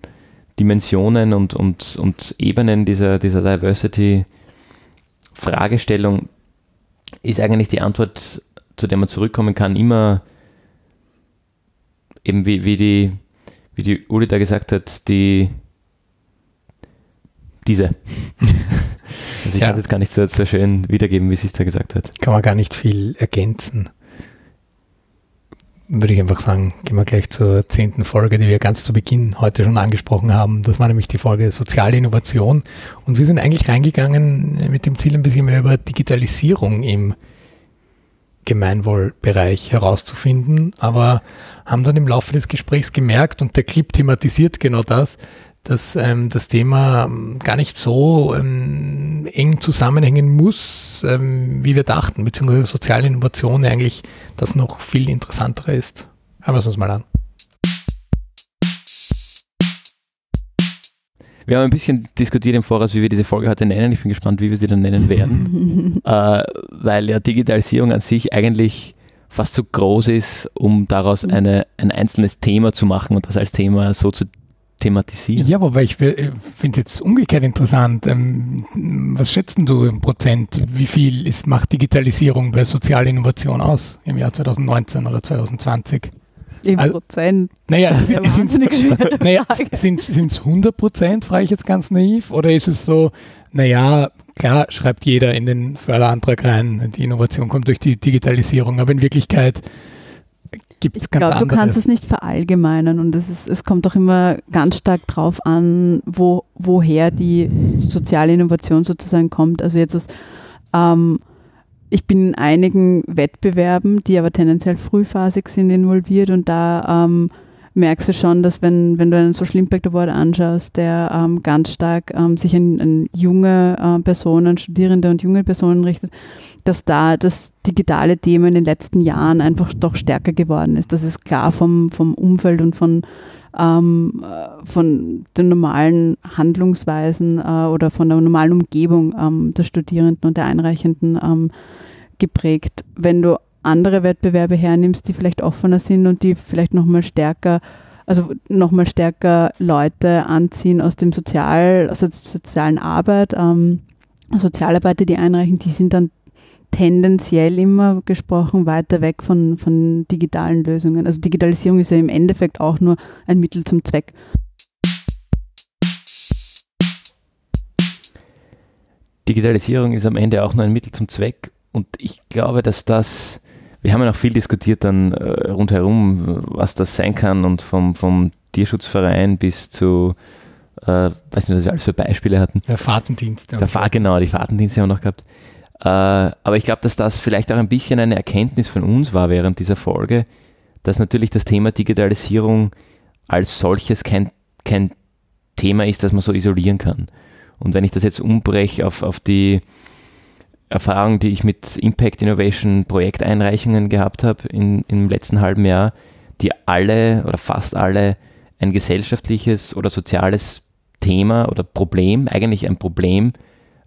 [SPEAKER 1] Dimensionen und, und, und Ebenen dieser, dieser Diversity-Fragestellung, ist eigentlich die Antwort, zu der man zurückkommen kann, immer eben wie, wie die, wie die Uli da gesagt hat, die diese. *laughs* Also ich ja. kann jetzt gar nicht so, so schön wiedergeben, wie sie es da gesagt hat.
[SPEAKER 2] Kann man gar nicht viel ergänzen. Würde ich einfach sagen, gehen wir gleich zur zehnten Folge, die wir ganz zu Beginn heute schon angesprochen haben. Das war nämlich die Folge Soziale Innovation. Und wir sind eigentlich reingegangen mit dem Ziel, ein bisschen mehr über Digitalisierung im Gemeinwohlbereich herauszufinden, aber haben dann im Laufe des Gesprächs gemerkt, und der Clip thematisiert genau das, dass ähm, das Thema ähm, gar nicht so ähm, eng zusammenhängen muss, ähm, wie wir dachten, beziehungsweise soziale Innovation eigentlich das noch viel interessantere ist. Hören wir es uns mal an.
[SPEAKER 1] Wir haben ein bisschen diskutiert im Voraus, wie wir diese Folge heute nennen. Ich bin gespannt, wie wir sie dann nennen werden. *laughs* äh, weil ja Digitalisierung an sich eigentlich fast zu groß ist, um daraus mhm. eine, ein einzelnes Thema zu machen und das als Thema so zu thematisieren.
[SPEAKER 2] Ja, wobei ich äh, finde jetzt umgekehrt interessant. Ähm, was schätzt du im Prozent? Wie viel ist, macht Digitalisierung bei sozialer Innovation aus im Jahr 2019 oder 2020?
[SPEAKER 5] Im also, Prozent.
[SPEAKER 2] Naja, sind es *laughs* naja, sind's 100 Prozent, frage ich jetzt ganz naiv, oder ist es so, naja, klar schreibt jeder in den Förderantrag rein, die Innovation kommt durch die Digitalisierung, aber in Wirklichkeit gibt es ganz
[SPEAKER 5] Ich glaube, du kannst es nicht verallgemeinern und es, ist, es kommt auch immer ganz stark drauf an, wo, woher die soziale Innovation sozusagen kommt. Also jetzt ist, ähm, ich bin in einigen Wettbewerben, die aber tendenziell frühphasig sind, involviert und da ähm, merkst du schon, dass wenn, wenn du einen Social Impact Award anschaust, der ähm, ganz stark ähm, sich an, an junge äh, Personen, Studierende und junge Personen richtet, dass da das digitale Thema in den letzten Jahren einfach doch stärker geworden ist. Das ist klar vom, vom Umfeld und von, ähm, äh, von den normalen Handlungsweisen äh, oder von der normalen Umgebung ähm, der Studierenden und der Einreichenden ähm, geprägt. Wenn du andere Wettbewerbe hernimmst, die vielleicht offener sind und die vielleicht nochmal stärker, also nochmal stärker Leute anziehen aus dem Sozial, der sozialen Arbeit, ähm, Sozialarbeiter, die einreichen, die sind dann tendenziell immer gesprochen weiter weg von, von digitalen Lösungen. Also Digitalisierung ist ja im Endeffekt auch nur ein Mittel zum Zweck.
[SPEAKER 1] Digitalisierung ist am Ende auch nur ein Mittel zum Zweck und ich glaube, dass das wir haben ja noch viel diskutiert dann äh, rundherum, was das sein kann und vom, vom Tierschutzverein bis zu, äh, weiß nicht, was wir alles für Beispiele hatten.
[SPEAKER 2] Der Fahrtendienst.
[SPEAKER 1] Der Fahr genau, die Fahrtendienste haben wir noch gehabt. Äh, aber ich glaube, dass das vielleicht auch ein bisschen eine Erkenntnis von uns war während dieser Folge, dass natürlich das Thema Digitalisierung als solches kein, kein Thema ist, das man so isolieren kann. Und wenn ich das jetzt umbreche auf, auf die Erfahrung, die ich mit Impact Innovation Projekteinreichungen gehabt habe in, im letzten halben Jahr, die alle oder fast alle ein gesellschaftliches oder soziales Thema oder Problem, eigentlich ein Problem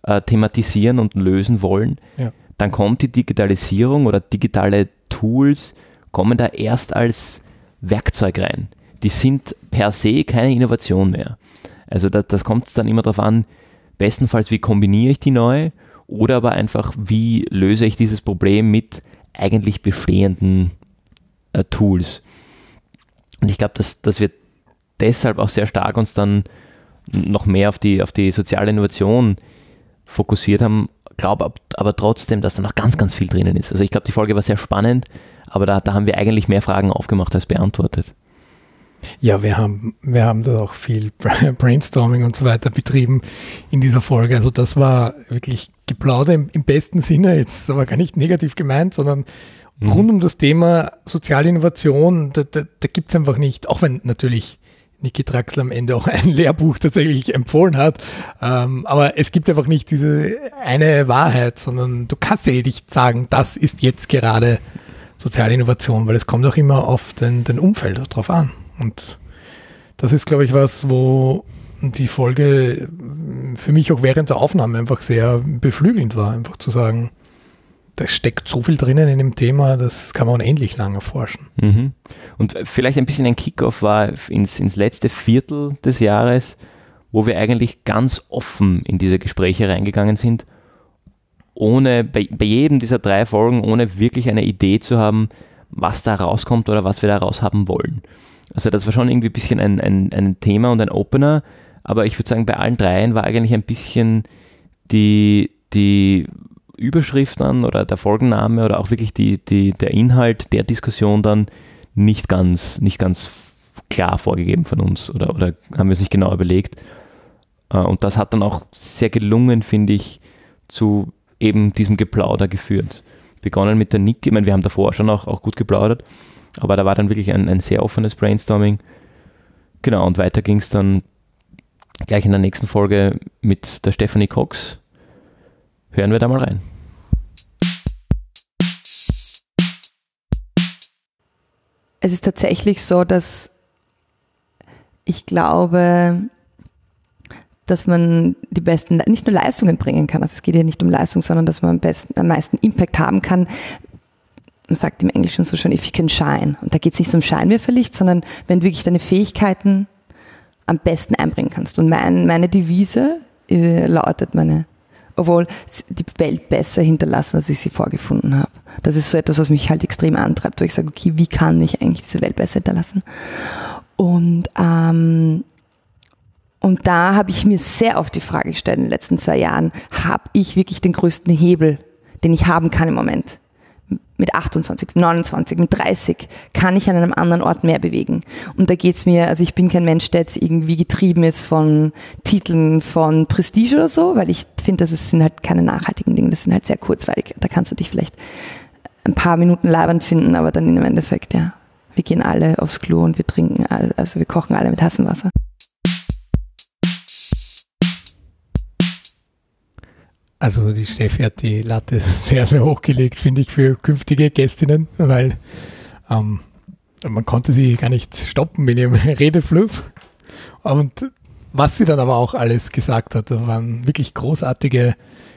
[SPEAKER 1] äh, thematisieren und lösen wollen, ja. dann kommt die Digitalisierung oder digitale Tools kommen da erst als Werkzeug rein. Die sind per se keine Innovation mehr. Also das, das kommt dann immer darauf an, bestenfalls wie kombiniere ich die neu oder aber einfach, wie löse ich dieses Problem mit eigentlich bestehenden äh, Tools. Und ich glaube, dass, dass wir deshalb auch sehr stark uns dann noch mehr auf die, auf die soziale Innovation fokussiert haben, glaube aber trotzdem, dass da noch ganz, ganz viel drinnen ist. Also ich glaube, die Folge war sehr spannend, aber da, da haben wir eigentlich mehr Fragen aufgemacht als beantwortet.
[SPEAKER 2] Ja, wir haben, wir haben da auch viel *laughs* Brainstorming und so weiter betrieben in dieser Folge. Also das war wirklich Geplauder im, im besten Sinne, jetzt aber gar nicht negativ gemeint, sondern mhm. rund um das Thema soziale Innovation, da, da, da gibt es einfach nicht, auch wenn natürlich Niki Draxler am Ende auch ein *laughs* Lehrbuch tatsächlich empfohlen hat. Ähm, aber es gibt einfach nicht diese eine Wahrheit, sondern du kannst ja nicht sagen, das ist jetzt gerade soziale Innovation, weil es kommt auch immer auf den, den Umfeld drauf an. Und das ist, glaube ich, was, wo die Folge für mich auch während der Aufnahme einfach sehr beflügelnd war, einfach zu sagen, da steckt so viel drinnen in dem Thema, das kann man unendlich lange erforschen.
[SPEAKER 1] Mhm. Und vielleicht ein bisschen ein Kickoff war ins, ins letzte Viertel des Jahres, wo wir eigentlich ganz offen in diese Gespräche reingegangen sind, ohne bei, bei jedem dieser drei Folgen, ohne wirklich eine Idee zu haben, was da rauskommt oder was wir da raus haben wollen. Also das war schon irgendwie ein bisschen ein, ein, ein Thema und ein Opener, aber ich würde sagen, bei allen dreien war eigentlich ein bisschen die, die Überschrift dann oder der Folgenname oder auch wirklich die, die, der Inhalt der Diskussion dann nicht ganz, nicht ganz klar vorgegeben von uns oder, oder haben wir es nicht genau überlegt. Äh, und das hat dann auch sehr gelungen, finde ich, zu eben diesem Geplauder geführt. Begonnen mit der Nick, ich meine, wir haben davor schon auch, auch gut geplaudert, aber da war dann wirklich ein, ein sehr offenes Brainstorming. Genau, und weiter ging es dann gleich in der nächsten Folge mit der Stephanie Cox. Hören wir da mal rein.
[SPEAKER 6] Es ist tatsächlich so, dass ich glaube, dass man die besten, nicht nur Leistungen bringen kann, also es geht ja nicht um Leistung, sondern dass man am, besten, am meisten Impact haben kann, man sagt im Englischen so schön, if you can shine. Und da geht es nicht um Scheinwerferlicht, sondern wenn wirklich deine Fähigkeiten am besten einbringen kannst. Und mein, meine Devise äh, lautet meine, obwohl die Welt besser hinterlassen, als ich sie vorgefunden habe. Das ist so etwas, was mich halt extrem antreibt, wo ich sage, okay, wie kann ich eigentlich diese Welt besser hinterlassen? Und, ähm, und da habe ich mir sehr oft die Frage gestellt in den letzten zwei Jahren, habe ich wirklich den größten Hebel, den ich haben kann im Moment? Mit 28, 29, mit 30 kann ich an einem anderen Ort mehr bewegen. Und da geht's mir, also ich bin kein Mensch, der jetzt irgendwie getrieben ist von Titeln, von Prestige oder so, weil ich finde, das sind halt keine nachhaltigen Dinge, das sind halt sehr kurzweilig. Da kannst du dich vielleicht ein paar Minuten leibend finden, aber dann im Endeffekt, ja, wir gehen alle aufs Klo und wir trinken, also wir kochen alle mit heißem
[SPEAKER 2] Also die Steffi hat die Latte *laughs* sehr, sehr hochgelegt, finde ich, für künftige Gästinnen, weil ähm, man konnte sie gar nicht stoppen in ihrem *laughs* Redefluss. Und was sie dann aber auch alles gesagt hat, da waren wirklich großartige,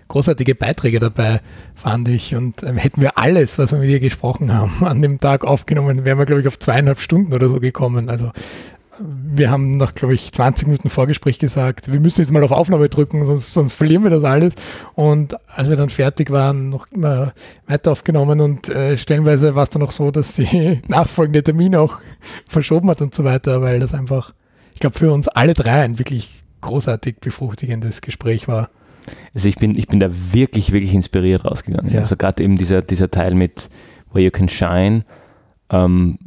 [SPEAKER 2] großartige Beiträge dabei, fand ich. Und ähm, hätten wir alles, was wir mit ihr gesprochen haben, an dem Tag aufgenommen, wären wir, glaube ich, auf zweieinhalb Stunden oder so gekommen. Also wir haben nach, glaube ich, 20 Minuten Vorgespräch gesagt, wir müssen jetzt mal auf Aufnahme drücken, sonst, sonst verlieren wir das alles. Und als wir dann fertig waren, noch immer weiter aufgenommen und äh, stellenweise war es dann noch so, dass sie *laughs* nachfolgende Termine auch verschoben hat und so weiter, weil das einfach, ich glaube, für uns alle drei ein wirklich großartig befruchtigendes Gespräch war.
[SPEAKER 1] Also ich bin, ich bin da wirklich, wirklich inspiriert rausgegangen. Ja. Also gerade eben dieser, dieser Teil mit Where You Can Shine, ähm,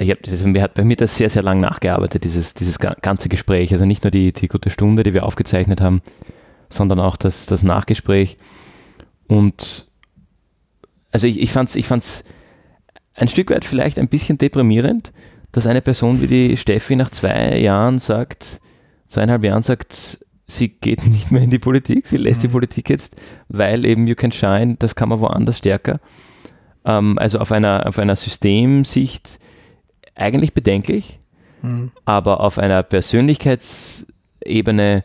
[SPEAKER 1] ich hab, das, mir hat bei mir das sehr, sehr lang nachgearbeitet, dieses, dieses ganze Gespräch. Also nicht nur die, die gute Stunde, die wir aufgezeichnet haben, sondern auch das, das Nachgespräch. Und also ich, ich fand es ich fand's ein Stück weit vielleicht ein bisschen deprimierend, dass eine Person wie die Steffi nach zwei Jahren sagt, zweieinhalb Jahren sagt, sie geht *laughs* nicht mehr in die Politik, sie lässt mhm. die Politik jetzt, weil eben You Can Shine, das kann man woanders stärker. Ähm, also auf einer, auf einer Systemsicht eigentlich bedenklich, mhm. aber auf einer Persönlichkeitsebene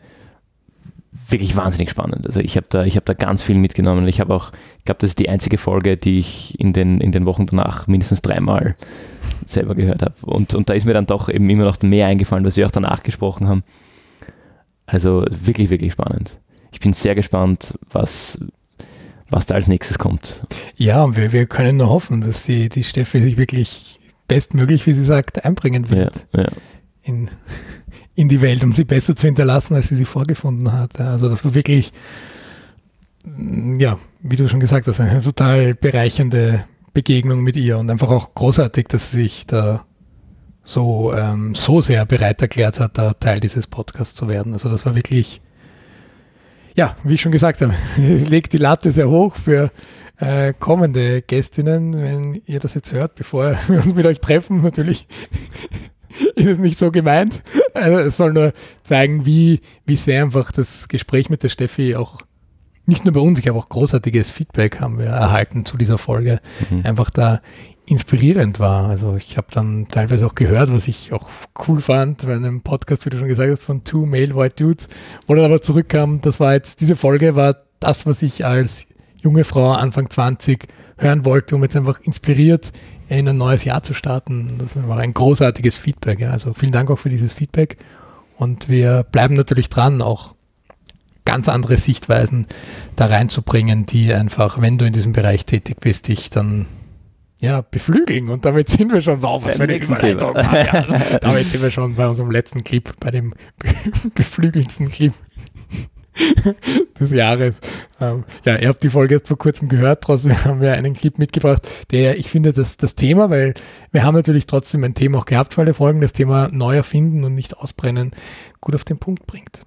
[SPEAKER 1] wirklich wahnsinnig spannend. Also ich habe da, ich da ganz viel mitgenommen. Ich habe auch, ich glaube, das ist die einzige Folge, die ich in den, in den Wochen danach mindestens dreimal *laughs* selber gehört habe. Und, und da ist mir dann doch eben immer noch mehr eingefallen, was wir auch danach gesprochen haben. Also wirklich, wirklich spannend. Ich bin sehr gespannt, was, was da als nächstes kommt.
[SPEAKER 2] Ja, wir, wir können nur hoffen, dass die, die Steffi sich wirklich bestmöglich, wie sie sagt, einbringen wird ja, ja. In, in die Welt, um sie besser zu hinterlassen, als sie sie vorgefunden hat. Also das war wirklich, mm, ja, wie du schon gesagt hast, eine total bereichernde Begegnung mit ihr und einfach auch großartig, dass sie sich da so, ähm, so sehr bereit erklärt hat, da Teil dieses Podcasts zu werden. Also das war wirklich, ja, wie ich schon gesagt habe, *laughs* legt die Latte sehr hoch für äh, kommende Gästinnen, wenn ihr das jetzt hört, bevor *laughs* wir uns mit euch treffen, natürlich *laughs* ist es nicht so gemeint. Also es soll nur zeigen, wie, wie sehr einfach das Gespräch mit der Steffi auch nicht nur bei uns, ich habe auch großartiges Feedback haben wir erhalten zu dieser Folge. Mhm. Einfach da inspirierend war. Also ich habe dann teilweise auch gehört, was ich auch cool fand, bei einem Podcast, wie du schon gesagt hast, von Two Male White Dudes, wo dann aber zurückkam, das war jetzt, diese Folge war das, was ich als junge Frau, Anfang 20, hören wollte, um jetzt einfach inspiriert in ein neues Jahr zu starten. Das war ein großartiges Feedback. Ja. Also vielen Dank auch für dieses Feedback. Und wir bleiben natürlich dran, auch ganz andere Sichtweisen da reinzubringen, die einfach, wenn du in diesem Bereich tätig bist, dich dann ja, beflügeln. Und damit sind wir schon, wow, was für eine Überleitung. Ja, damit sind wir schon bei unserem letzten Clip, bei dem *laughs* beflügelndsten Clip *laughs* des Jahres. Ähm, ja, ihr habt die Folge erst vor kurzem gehört, trotzdem *laughs* haben wir einen Clip mitgebracht, der, ich finde, das, das Thema, weil wir haben natürlich trotzdem ein Thema auch gehabt für alle Folgen, das Thema neu erfinden und nicht ausbrennen, gut auf den Punkt bringt.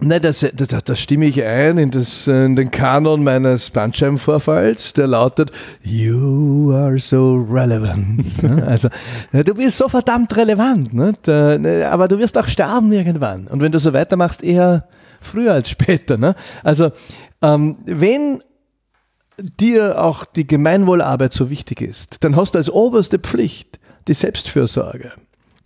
[SPEAKER 7] Nein, das, das, das stimme ich ein in, das, in den Kanon meines Bandscheibenvorfalls, der lautet You are so relevant. *laughs* also, du bist so verdammt relevant, nicht? Ne, aber du wirst auch sterben irgendwann. Und wenn du so weitermachst, eher früher als später. Ne? Also, ähm, wenn dir auch die Gemeinwohlarbeit so wichtig ist, dann hast du als oberste Pflicht die Selbstfürsorge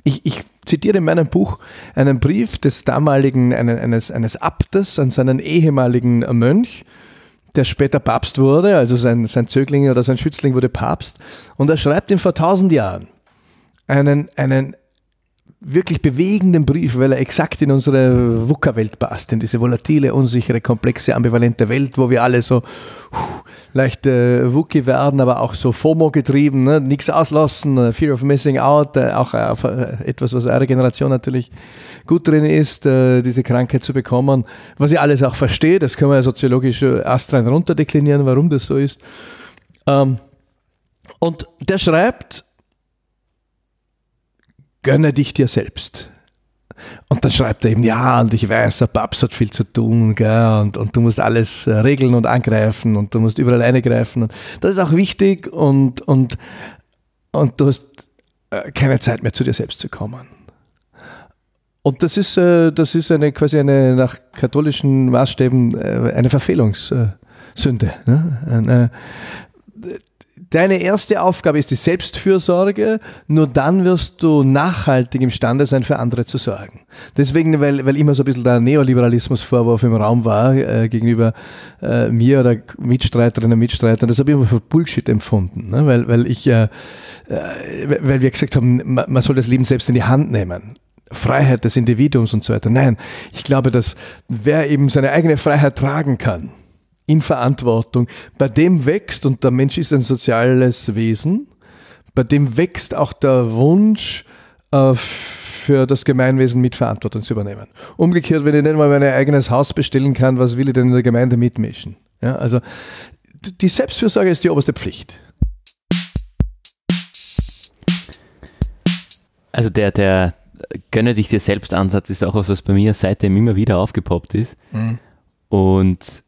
[SPEAKER 7] ich, ich zitiere in meinem Buch einen Brief des damaligen, eines, eines Abtes an seinen ehemaligen Mönch, der später Papst wurde, also sein, sein Zögling oder sein Schützling wurde Papst. Und er schreibt ihm vor tausend Jahren einen, einen wirklich bewegenden Brief, weil er exakt in unsere VUCA-Welt passt, in diese volatile, unsichere, komplexe, ambivalente Welt, wo wir alle so leicht äh, Wookie werden, aber auch so FOMO getrieben, ne? nichts auslassen, äh, Fear of Missing Out, äh, auch äh, etwas, was eure Generation natürlich gut drin ist, äh, diese Krankheit zu bekommen, was ich alles auch verstehe, das können wir ja soziologisch äh, astrein runterdeklinieren, warum das so ist. Ähm, und der schreibt, gönne dich dir selbst. Und dann schreibt er eben, ja, und ich weiß, der Papst hat viel zu tun, gell, und, und du musst alles äh, regeln und angreifen und du musst überall eingreifen. Und das ist auch wichtig und, und, und du hast äh, keine Zeit mehr zu dir selbst zu kommen. Und das ist, äh, das ist eine quasi eine nach katholischen Maßstäben eine Verfehlungssünde. Ne? Deine erste Aufgabe ist die Selbstfürsorge. Nur dann wirst du nachhaltig imstande sein, für andere zu sorgen. Deswegen, weil, weil immer so ein bisschen der Neoliberalismusvorwurf im Raum war äh, gegenüber äh, mir oder Mitstreiterinnen und Mitstreitern, das habe ich immer für Bullshit empfunden. Ne? Weil, weil, ich, äh, äh weil wir gesagt haben, man, man soll das Leben selbst in die Hand nehmen. Freiheit des Individuums und so weiter. Nein, ich glaube, dass wer eben seine eigene Freiheit tragen kann, in Verantwortung, bei dem wächst, und der Mensch ist ein soziales Wesen, bei dem wächst auch der Wunsch, äh, für das Gemeinwesen mit Verantwortung zu übernehmen. Umgekehrt, wenn ich nicht mal mein eigenes Haus bestellen kann, was will ich denn in der Gemeinde mitmischen? Ja, also die Selbstfürsorge ist die oberste Pflicht.
[SPEAKER 1] Also der, der gönne dich dir selbst Ansatz ist auch was, was bei mir seitdem immer wieder aufgepoppt ist. Mhm. Und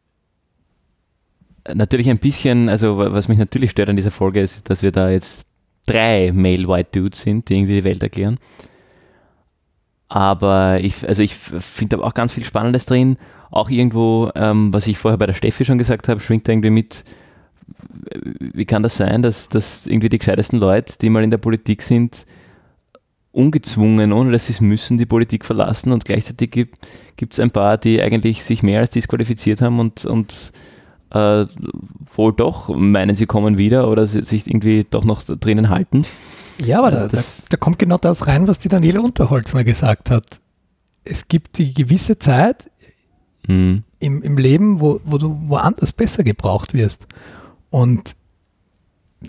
[SPEAKER 1] natürlich ein bisschen, also was mich natürlich stört an dieser Folge ist, dass wir da jetzt drei Male White Dudes sind, die irgendwie die Welt erklären. Aber ich, also ich finde auch ganz viel Spannendes drin. Auch irgendwo, ähm, was ich vorher bei der Steffi schon gesagt habe, schwingt da irgendwie mit, wie kann das sein, dass, dass irgendwie die gescheitesten Leute, die mal in der Politik sind, ungezwungen, ohne dass sie es müssen, die Politik verlassen und gleichzeitig gibt es ein paar, die eigentlich sich mehr als disqualifiziert haben und, und äh, wohl doch meinen, sie kommen wieder oder sie sich irgendwie doch noch drinnen halten.
[SPEAKER 2] Ja, aber also da, da, da, kommt genau das rein, was die Daniela Unterholzner gesagt hat. Es gibt die gewisse Zeit mhm. im, im Leben, wo, wo du woanders besser gebraucht wirst. Und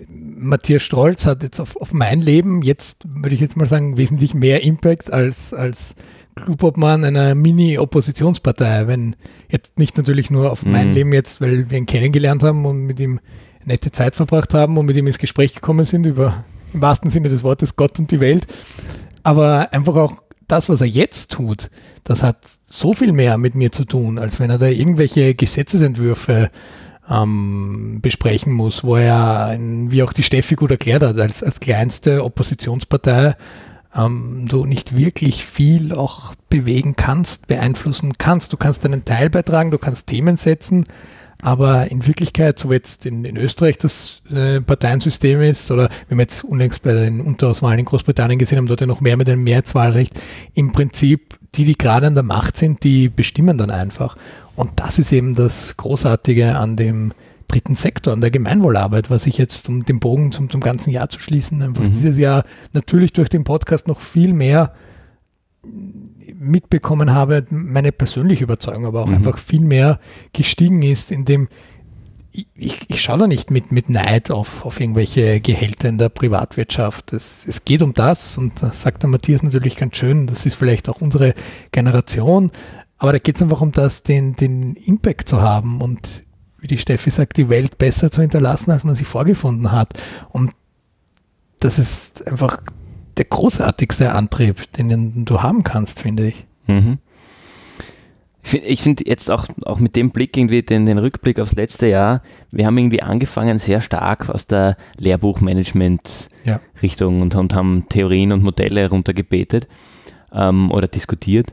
[SPEAKER 2] Matthias Strolz hat jetzt auf, auf mein Leben jetzt, würde ich jetzt mal sagen, wesentlich mehr Impact als, als Clubobmann einer Mini-Oppositionspartei, wenn jetzt nicht natürlich nur auf mhm. mein Leben jetzt, weil wir ihn kennengelernt haben und mit ihm nette Zeit verbracht haben und mit ihm ins Gespräch gekommen sind über im wahrsten Sinne des Wortes Gott und die Welt, aber einfach auch das, was er jetzt tut, das hat so viel mehr mit mir zu tun, als wenn er da irgendwelche Gesetzesentwürfe ähm, besprechen muss, wo er, wie auch die Steffi gut erklärt hat, als, als kleinste Oppositionspartei ähm, du nicht wirklich viel auch bewegen kannst, beeinflussen kannst. Du kannst einen Teil beitragen, du kannst Themen setzen, aber in Wirklichkeit, so wie jetzt in, in Österreich das äh, Parteiensystem ist, oder wenn wir jetzt unlängst bei den Unterauswahlen in Großbritannien gesehen haben, dort ja noch mehr mit einem Mehrheitswahlrecht, im Prinzip die, die gerade an der Macht sind, die bestimmen dann einfach. Und das ist eben das Großartige an dem dritten Sektor, an der Gemeinwohlarbeit, was ich jetzt, um den Bogen zum, zum ganzen Jahr zu schließen, einfach mhm. dieses Jahr natürlich durch den Podcast noch viel mehr mitbekommen habe, meine persönliche Überzeugung, aber auch mhm. einfach viel mehr gestiegen ist, in dem ich, ich, ich schaue da nicht mit, mit Neid auf, auf irgendwelche Gehälter in der Privatwirtschaft. Es, es geht um das und da sagt der Matthias natürlich ganz schön, das ist vielleicht auch unsere Generation, aber da geht es einfach um das, den, den Impact zu haben und wie die Steffi sagt, die Welt besser zu hinterlassen, als man sie vorgefunden hat. Und das ist einfach der großartigste Antrieb, den du haben kannst, finde ich. Mhm.
[SPEAKER 1] Ich finde jetzt auch, auch mit dem Blick irgendwie den, den Rückblick aufs letzte Jahr, wir haben irgendwie angefangen sehr stark aus der Lehrbuchmanagement-Richtung ja. und, und, haben Theorien und Modelle runtergebetet ähm, oder diskutiert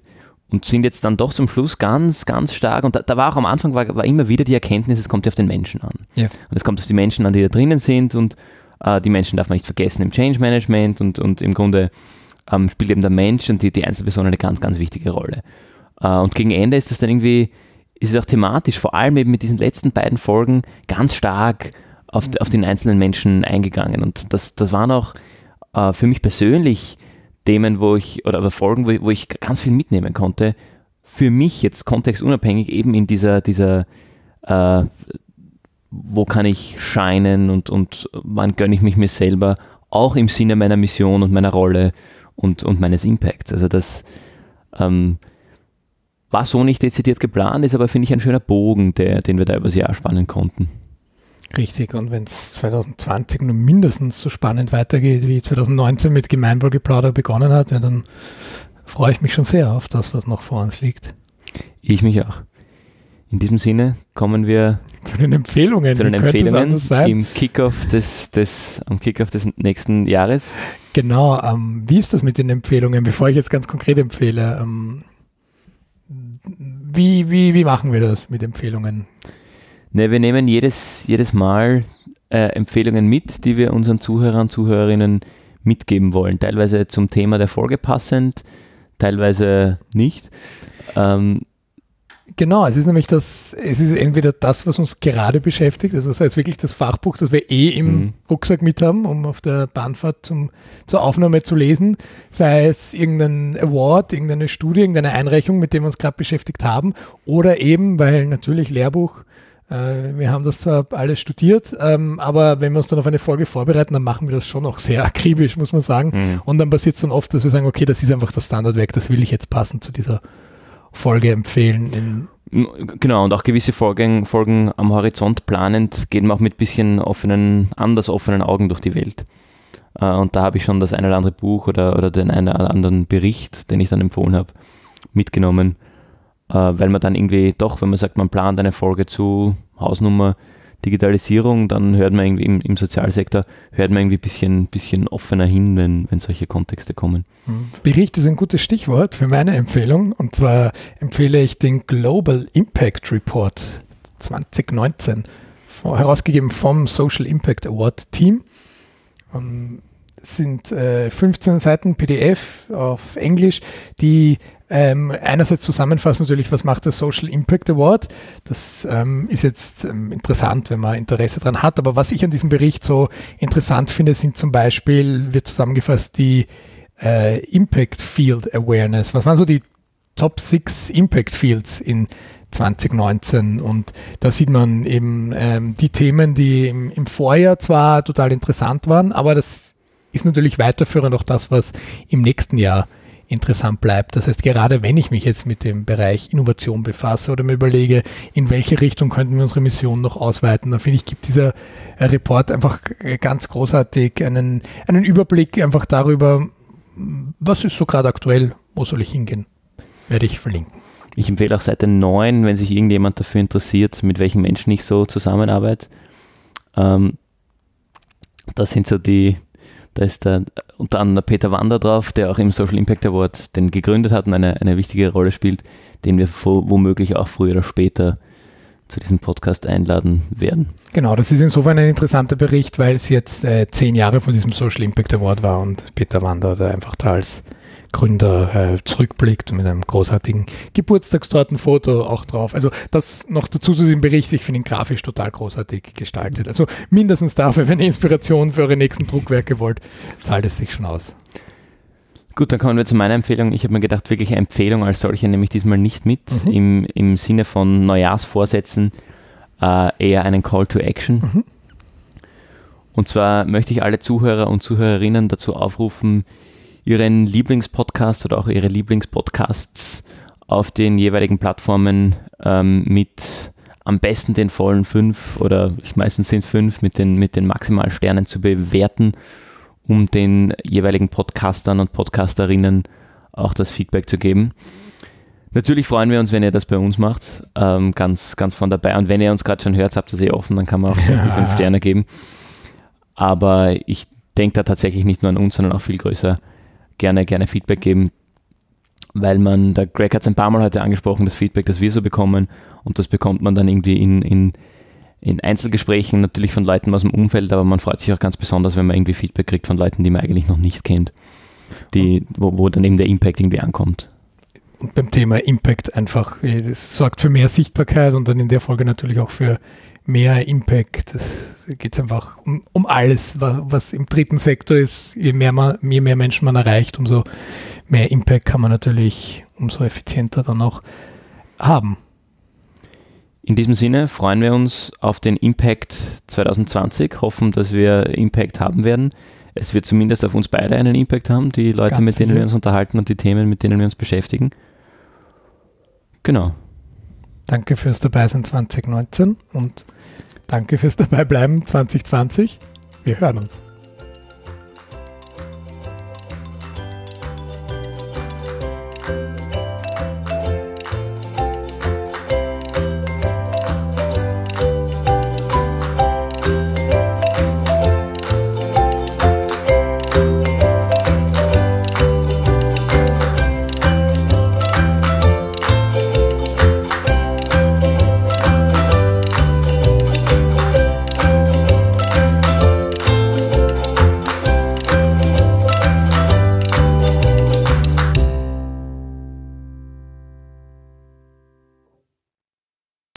[SPEAKER 1] und sind jetzt dann doch zum Schluss ganz, ganz stark. Und da, da war auch am Anfang war, war, immer wieder die Erkenntnis, es kommt ja auf den Menschen an. Ja. Und es kommt auf die Menschen an, die da drinnen sind und äh, die Menschen darf man nicht vergessen im Change Management und, und im Grunde ähm, spielt eben der Mensch und die, die Einzelperson eine ganz, ganz wichtige Rolle. Äh, und gegen Ende ist das dann irgendwie, ist es auch thematisch, vor allem eben mit diesen letzten beiden Folgen ganz stark auf, auf den einzelnen Menschen eingegangen. Und das, das waren auch äh, für mich persönlich Themen, wo ich, oder Folgen, wo ich, wo ich ganz viel mitnehmen konnte. Für mich jetzt kontextunabhängig eben in dieser, dieser äh, wo kann ich scheinen und, und wann gönne ich mich mir selber, auch im Sinne meiner Mission und meiner Rolle und, und meines Impacts. Also das ähm, war so nicht dezidiert geplant, ist aber, finde ich, ein schöner Bogen, der, den wir da übers Jahr spannen konnten.
[SPEAKER 2] Richtig, und wenn es 2020 nur mindestens so spannend weitergeht, wie 2019 mit Gemeinwohlgeplauder begonnen hat, ja, dann freue ich mich schon sehr auf das, was noch vor uns liegt.
[SPEAKER 1] Ich mich auch. In diesem Sinne kommen wir
[SPEAKER 2] zu den Empfehlungen.
[SPEAKER 1] Zu den Empfehlungen im Kickoff des, des, am Kickoff des nächsten Jahres.
[SPEAKER 2] Genau. Ähm, wie ist das mit den Empfehlungen, bevor ich jetzt ganz konkret empfehle? Ähm, wie, wie, wie machen wir das mit Empfehlungen?
[SPEAKER 1] Ne, wir nehmen jedes, jedes Mal äh, Empfehlungen mit, die wir unseren Zuhörern und Zuhörerinnen mitgeben wollen. Teilweise zum Thema der Folge passend, teilweise nicht. Ähm,
[SPEAKER 2] Genau, es ist nämlich das, es ist entweder das, was uns gerade beschäftigt, also sei es wirklich das Fachbuch, das wir eh im mhm. Rucksack mit haben, um auf der Bahnfahrt zum, zur Aufnahme zu lesen, sei es irgendein Award, irgendeine Studie, irgendeine Einreichung, mit dem wir uns gerade beschäftigt haben, oder eben, weil natürlich Lehrbuch, wir haben das zwar alles studiert, ähm, aber wenn wir uns dann auf eine Folge vorbereiten, dann machen wir das schon auch sehr akribisch, muss man sagen. Mhm. Und dann passiert es dann oft, dass wir sagen, okay, das ist einfach das Standardwerk, das will ich jetzt passen zu dieser Folge empfehlen.
[SPEAKER 1] genau, und auch gewisse Folgen, Folgen am Horizont planend gehen wir auch mit ein bisschen offenen, anders offenen Augen durch die Welt. Äh, und da habe ich schon das eine oder andere Buch oder, oder den einen oder anderen Bericht, den ich dann empfohlen habe, mitgenommen, äh, weil man dann irgendwie doch, wenn man sagt, man plant eine Folge zu Hausnummer Digitalisierung, dann hört man irgendwie im, im Sozialsektor, hört man irgendwie ein bisschen, bisschen offener hin, wenn, wenn solche Kontexte kommen.
[SPEAKER 2] Mhm. Bericht ist ein gutes Stichwort für meine Empfehlung. Und zwar empfehle ich den Global Impact Report 2019, herausgegeben vom Social Impact Award Team. Um, sind äh, 15 Seiten PDF auf Englisch, die ähm, einerseits zusammenfassen natürlich, was macht der Social Impact Award. Das ähm, ist jetzt ähm, interessant, wenn man Interesse daran hat. Aber was ich an diesem Bericht so interessant finde, sind zum Beispiel, wird zusammengefasst, die äh, Impact Field Awareness. Was waren so die Top 6 Impact Fields in 2019 und da sieht man eben ähm, die Themen, die im, im Vorjahr zwar total interessant waren, aber das ist natürlich weiterführend auch das, was im nächsten Jahr interessant bleibt. Das heißt, gerade wenn ich mich jetzt mit dem Bereich Innovation befasse oder mir überlege, in welche Richtung könnten wir unsere Mission noch ausweiten, dann finde ich, gibt dieser Report einfach ganz großartig einen, einen Überblick einfach darüber, was ist so gerade aktuell, wo soll ich hingehen, werde ich verlinken.
[SPEAKER 1] Ich empfehle auch Seite 9, wenn sich irgendjemand dafür interessiert, mit welchen Menschen ich so zusammenarbeite. Ähm, das sind so die, da ist da unter anderem Peter Wander drauf, der auch im Social Impact Award den gegründet hat und eine, eine wichtige Rolle spielt, den wir womöglich auch früher oder später zu diesem Podcast einladen werden.
[SPEAKER 2] Genau, das ist insofern ein interessanter Bericht, weil es jetzt äh, zehn Jahre von diesem Social Impact Award war und Peter Wander da einfach da als Gründer äh, zurückblickt mit einem großartigen Geburtstagstortenfoto auch drauf. Also das noch dazu zu dem Bericht, ich finde ihn grafisch total großartig gestaltet. Also mindestens dafür, wenn ihr Inspiration für eure nächsten Druckwerke wollt, zahlt es sich schon aus.
[SPEAKER 1] Gut, dann kommen wir zu meiner Empfehlung. Ich habe mir gedacht, wirklich eine Empfehlung als solche nehme ich diesmal nicht mit, mhm. im, im Sinne von Neujahrsvorsätzen, äh, eher einen Call to Action. Mhm. Und zwar möchte ich alle Zuhörer und Zuhörerinnen dazu aufrufen, Ihren Lieblingspodcast oder auch Ihre Lieblingspodcasts auf den jeweiligen Plattformen ähm, mit am besten den vollen fünf oder ich meistens sind es fünf mit den, mit den Maximalsternen zu bewerten, um den jeweiligen Podcastern und Podcasterinnen auch das Feedback zu geben. Natürlich freuen wir uns, wenn ihr das bei uns macht, ähm, ganz, ganz von dabei. Und wenn ihr uns gerade schon hört, habt ihr sie offen, dann kann man auch ja. die fünf Sterne geben. Aber ich denke da tatsächlich nicht nur an uns, sondern auch viel größer gerne, gerne Feedback geben, weil man, der Greg hat es ein paar Mal heute angesprochen, das Feedback, das wir so bekommen und das bekommt man dann irgendwie in, in, in Einzelgesprächen natürlich von Leuten aus dem Umfeld, aber man freut sich auch ganz besonders, wenn man irgendwie Feedback kriegt von Leuten, die man eigentlich noch nicht kennt, die, wo, wo dann eben der Impact irgendwie ankommt.
[SPEAKER 2] Und beim Thema Impact einfach, es sorgt für mehr Sichtbarkeit und dann in der Folge natürlich auch für mehr Impact. Es geht einfach um, um alles, was, was, im dritten Sektor ist. Je mehr, man, je mehr Menschen man erreicht, umso mehr Impact kann man natürlich umso effizienter dann auch haben.
[SPEAKER 1] In diesem Sinne freuen wir uns auf den Impact 2020, hoffen, dass wir Impact haben werden. Es wird zumindest auf uns beide einen Impact haben, die Leute, Ganz mit denen sicher. wir uns unterhalten und die Themen, mit denen wir uns beschäftigen. Genau.
[SPEAKER 2] Danke fürs Dabeisein 2019 und danke fürs Dabeibleiben 2020. Wir hören uns.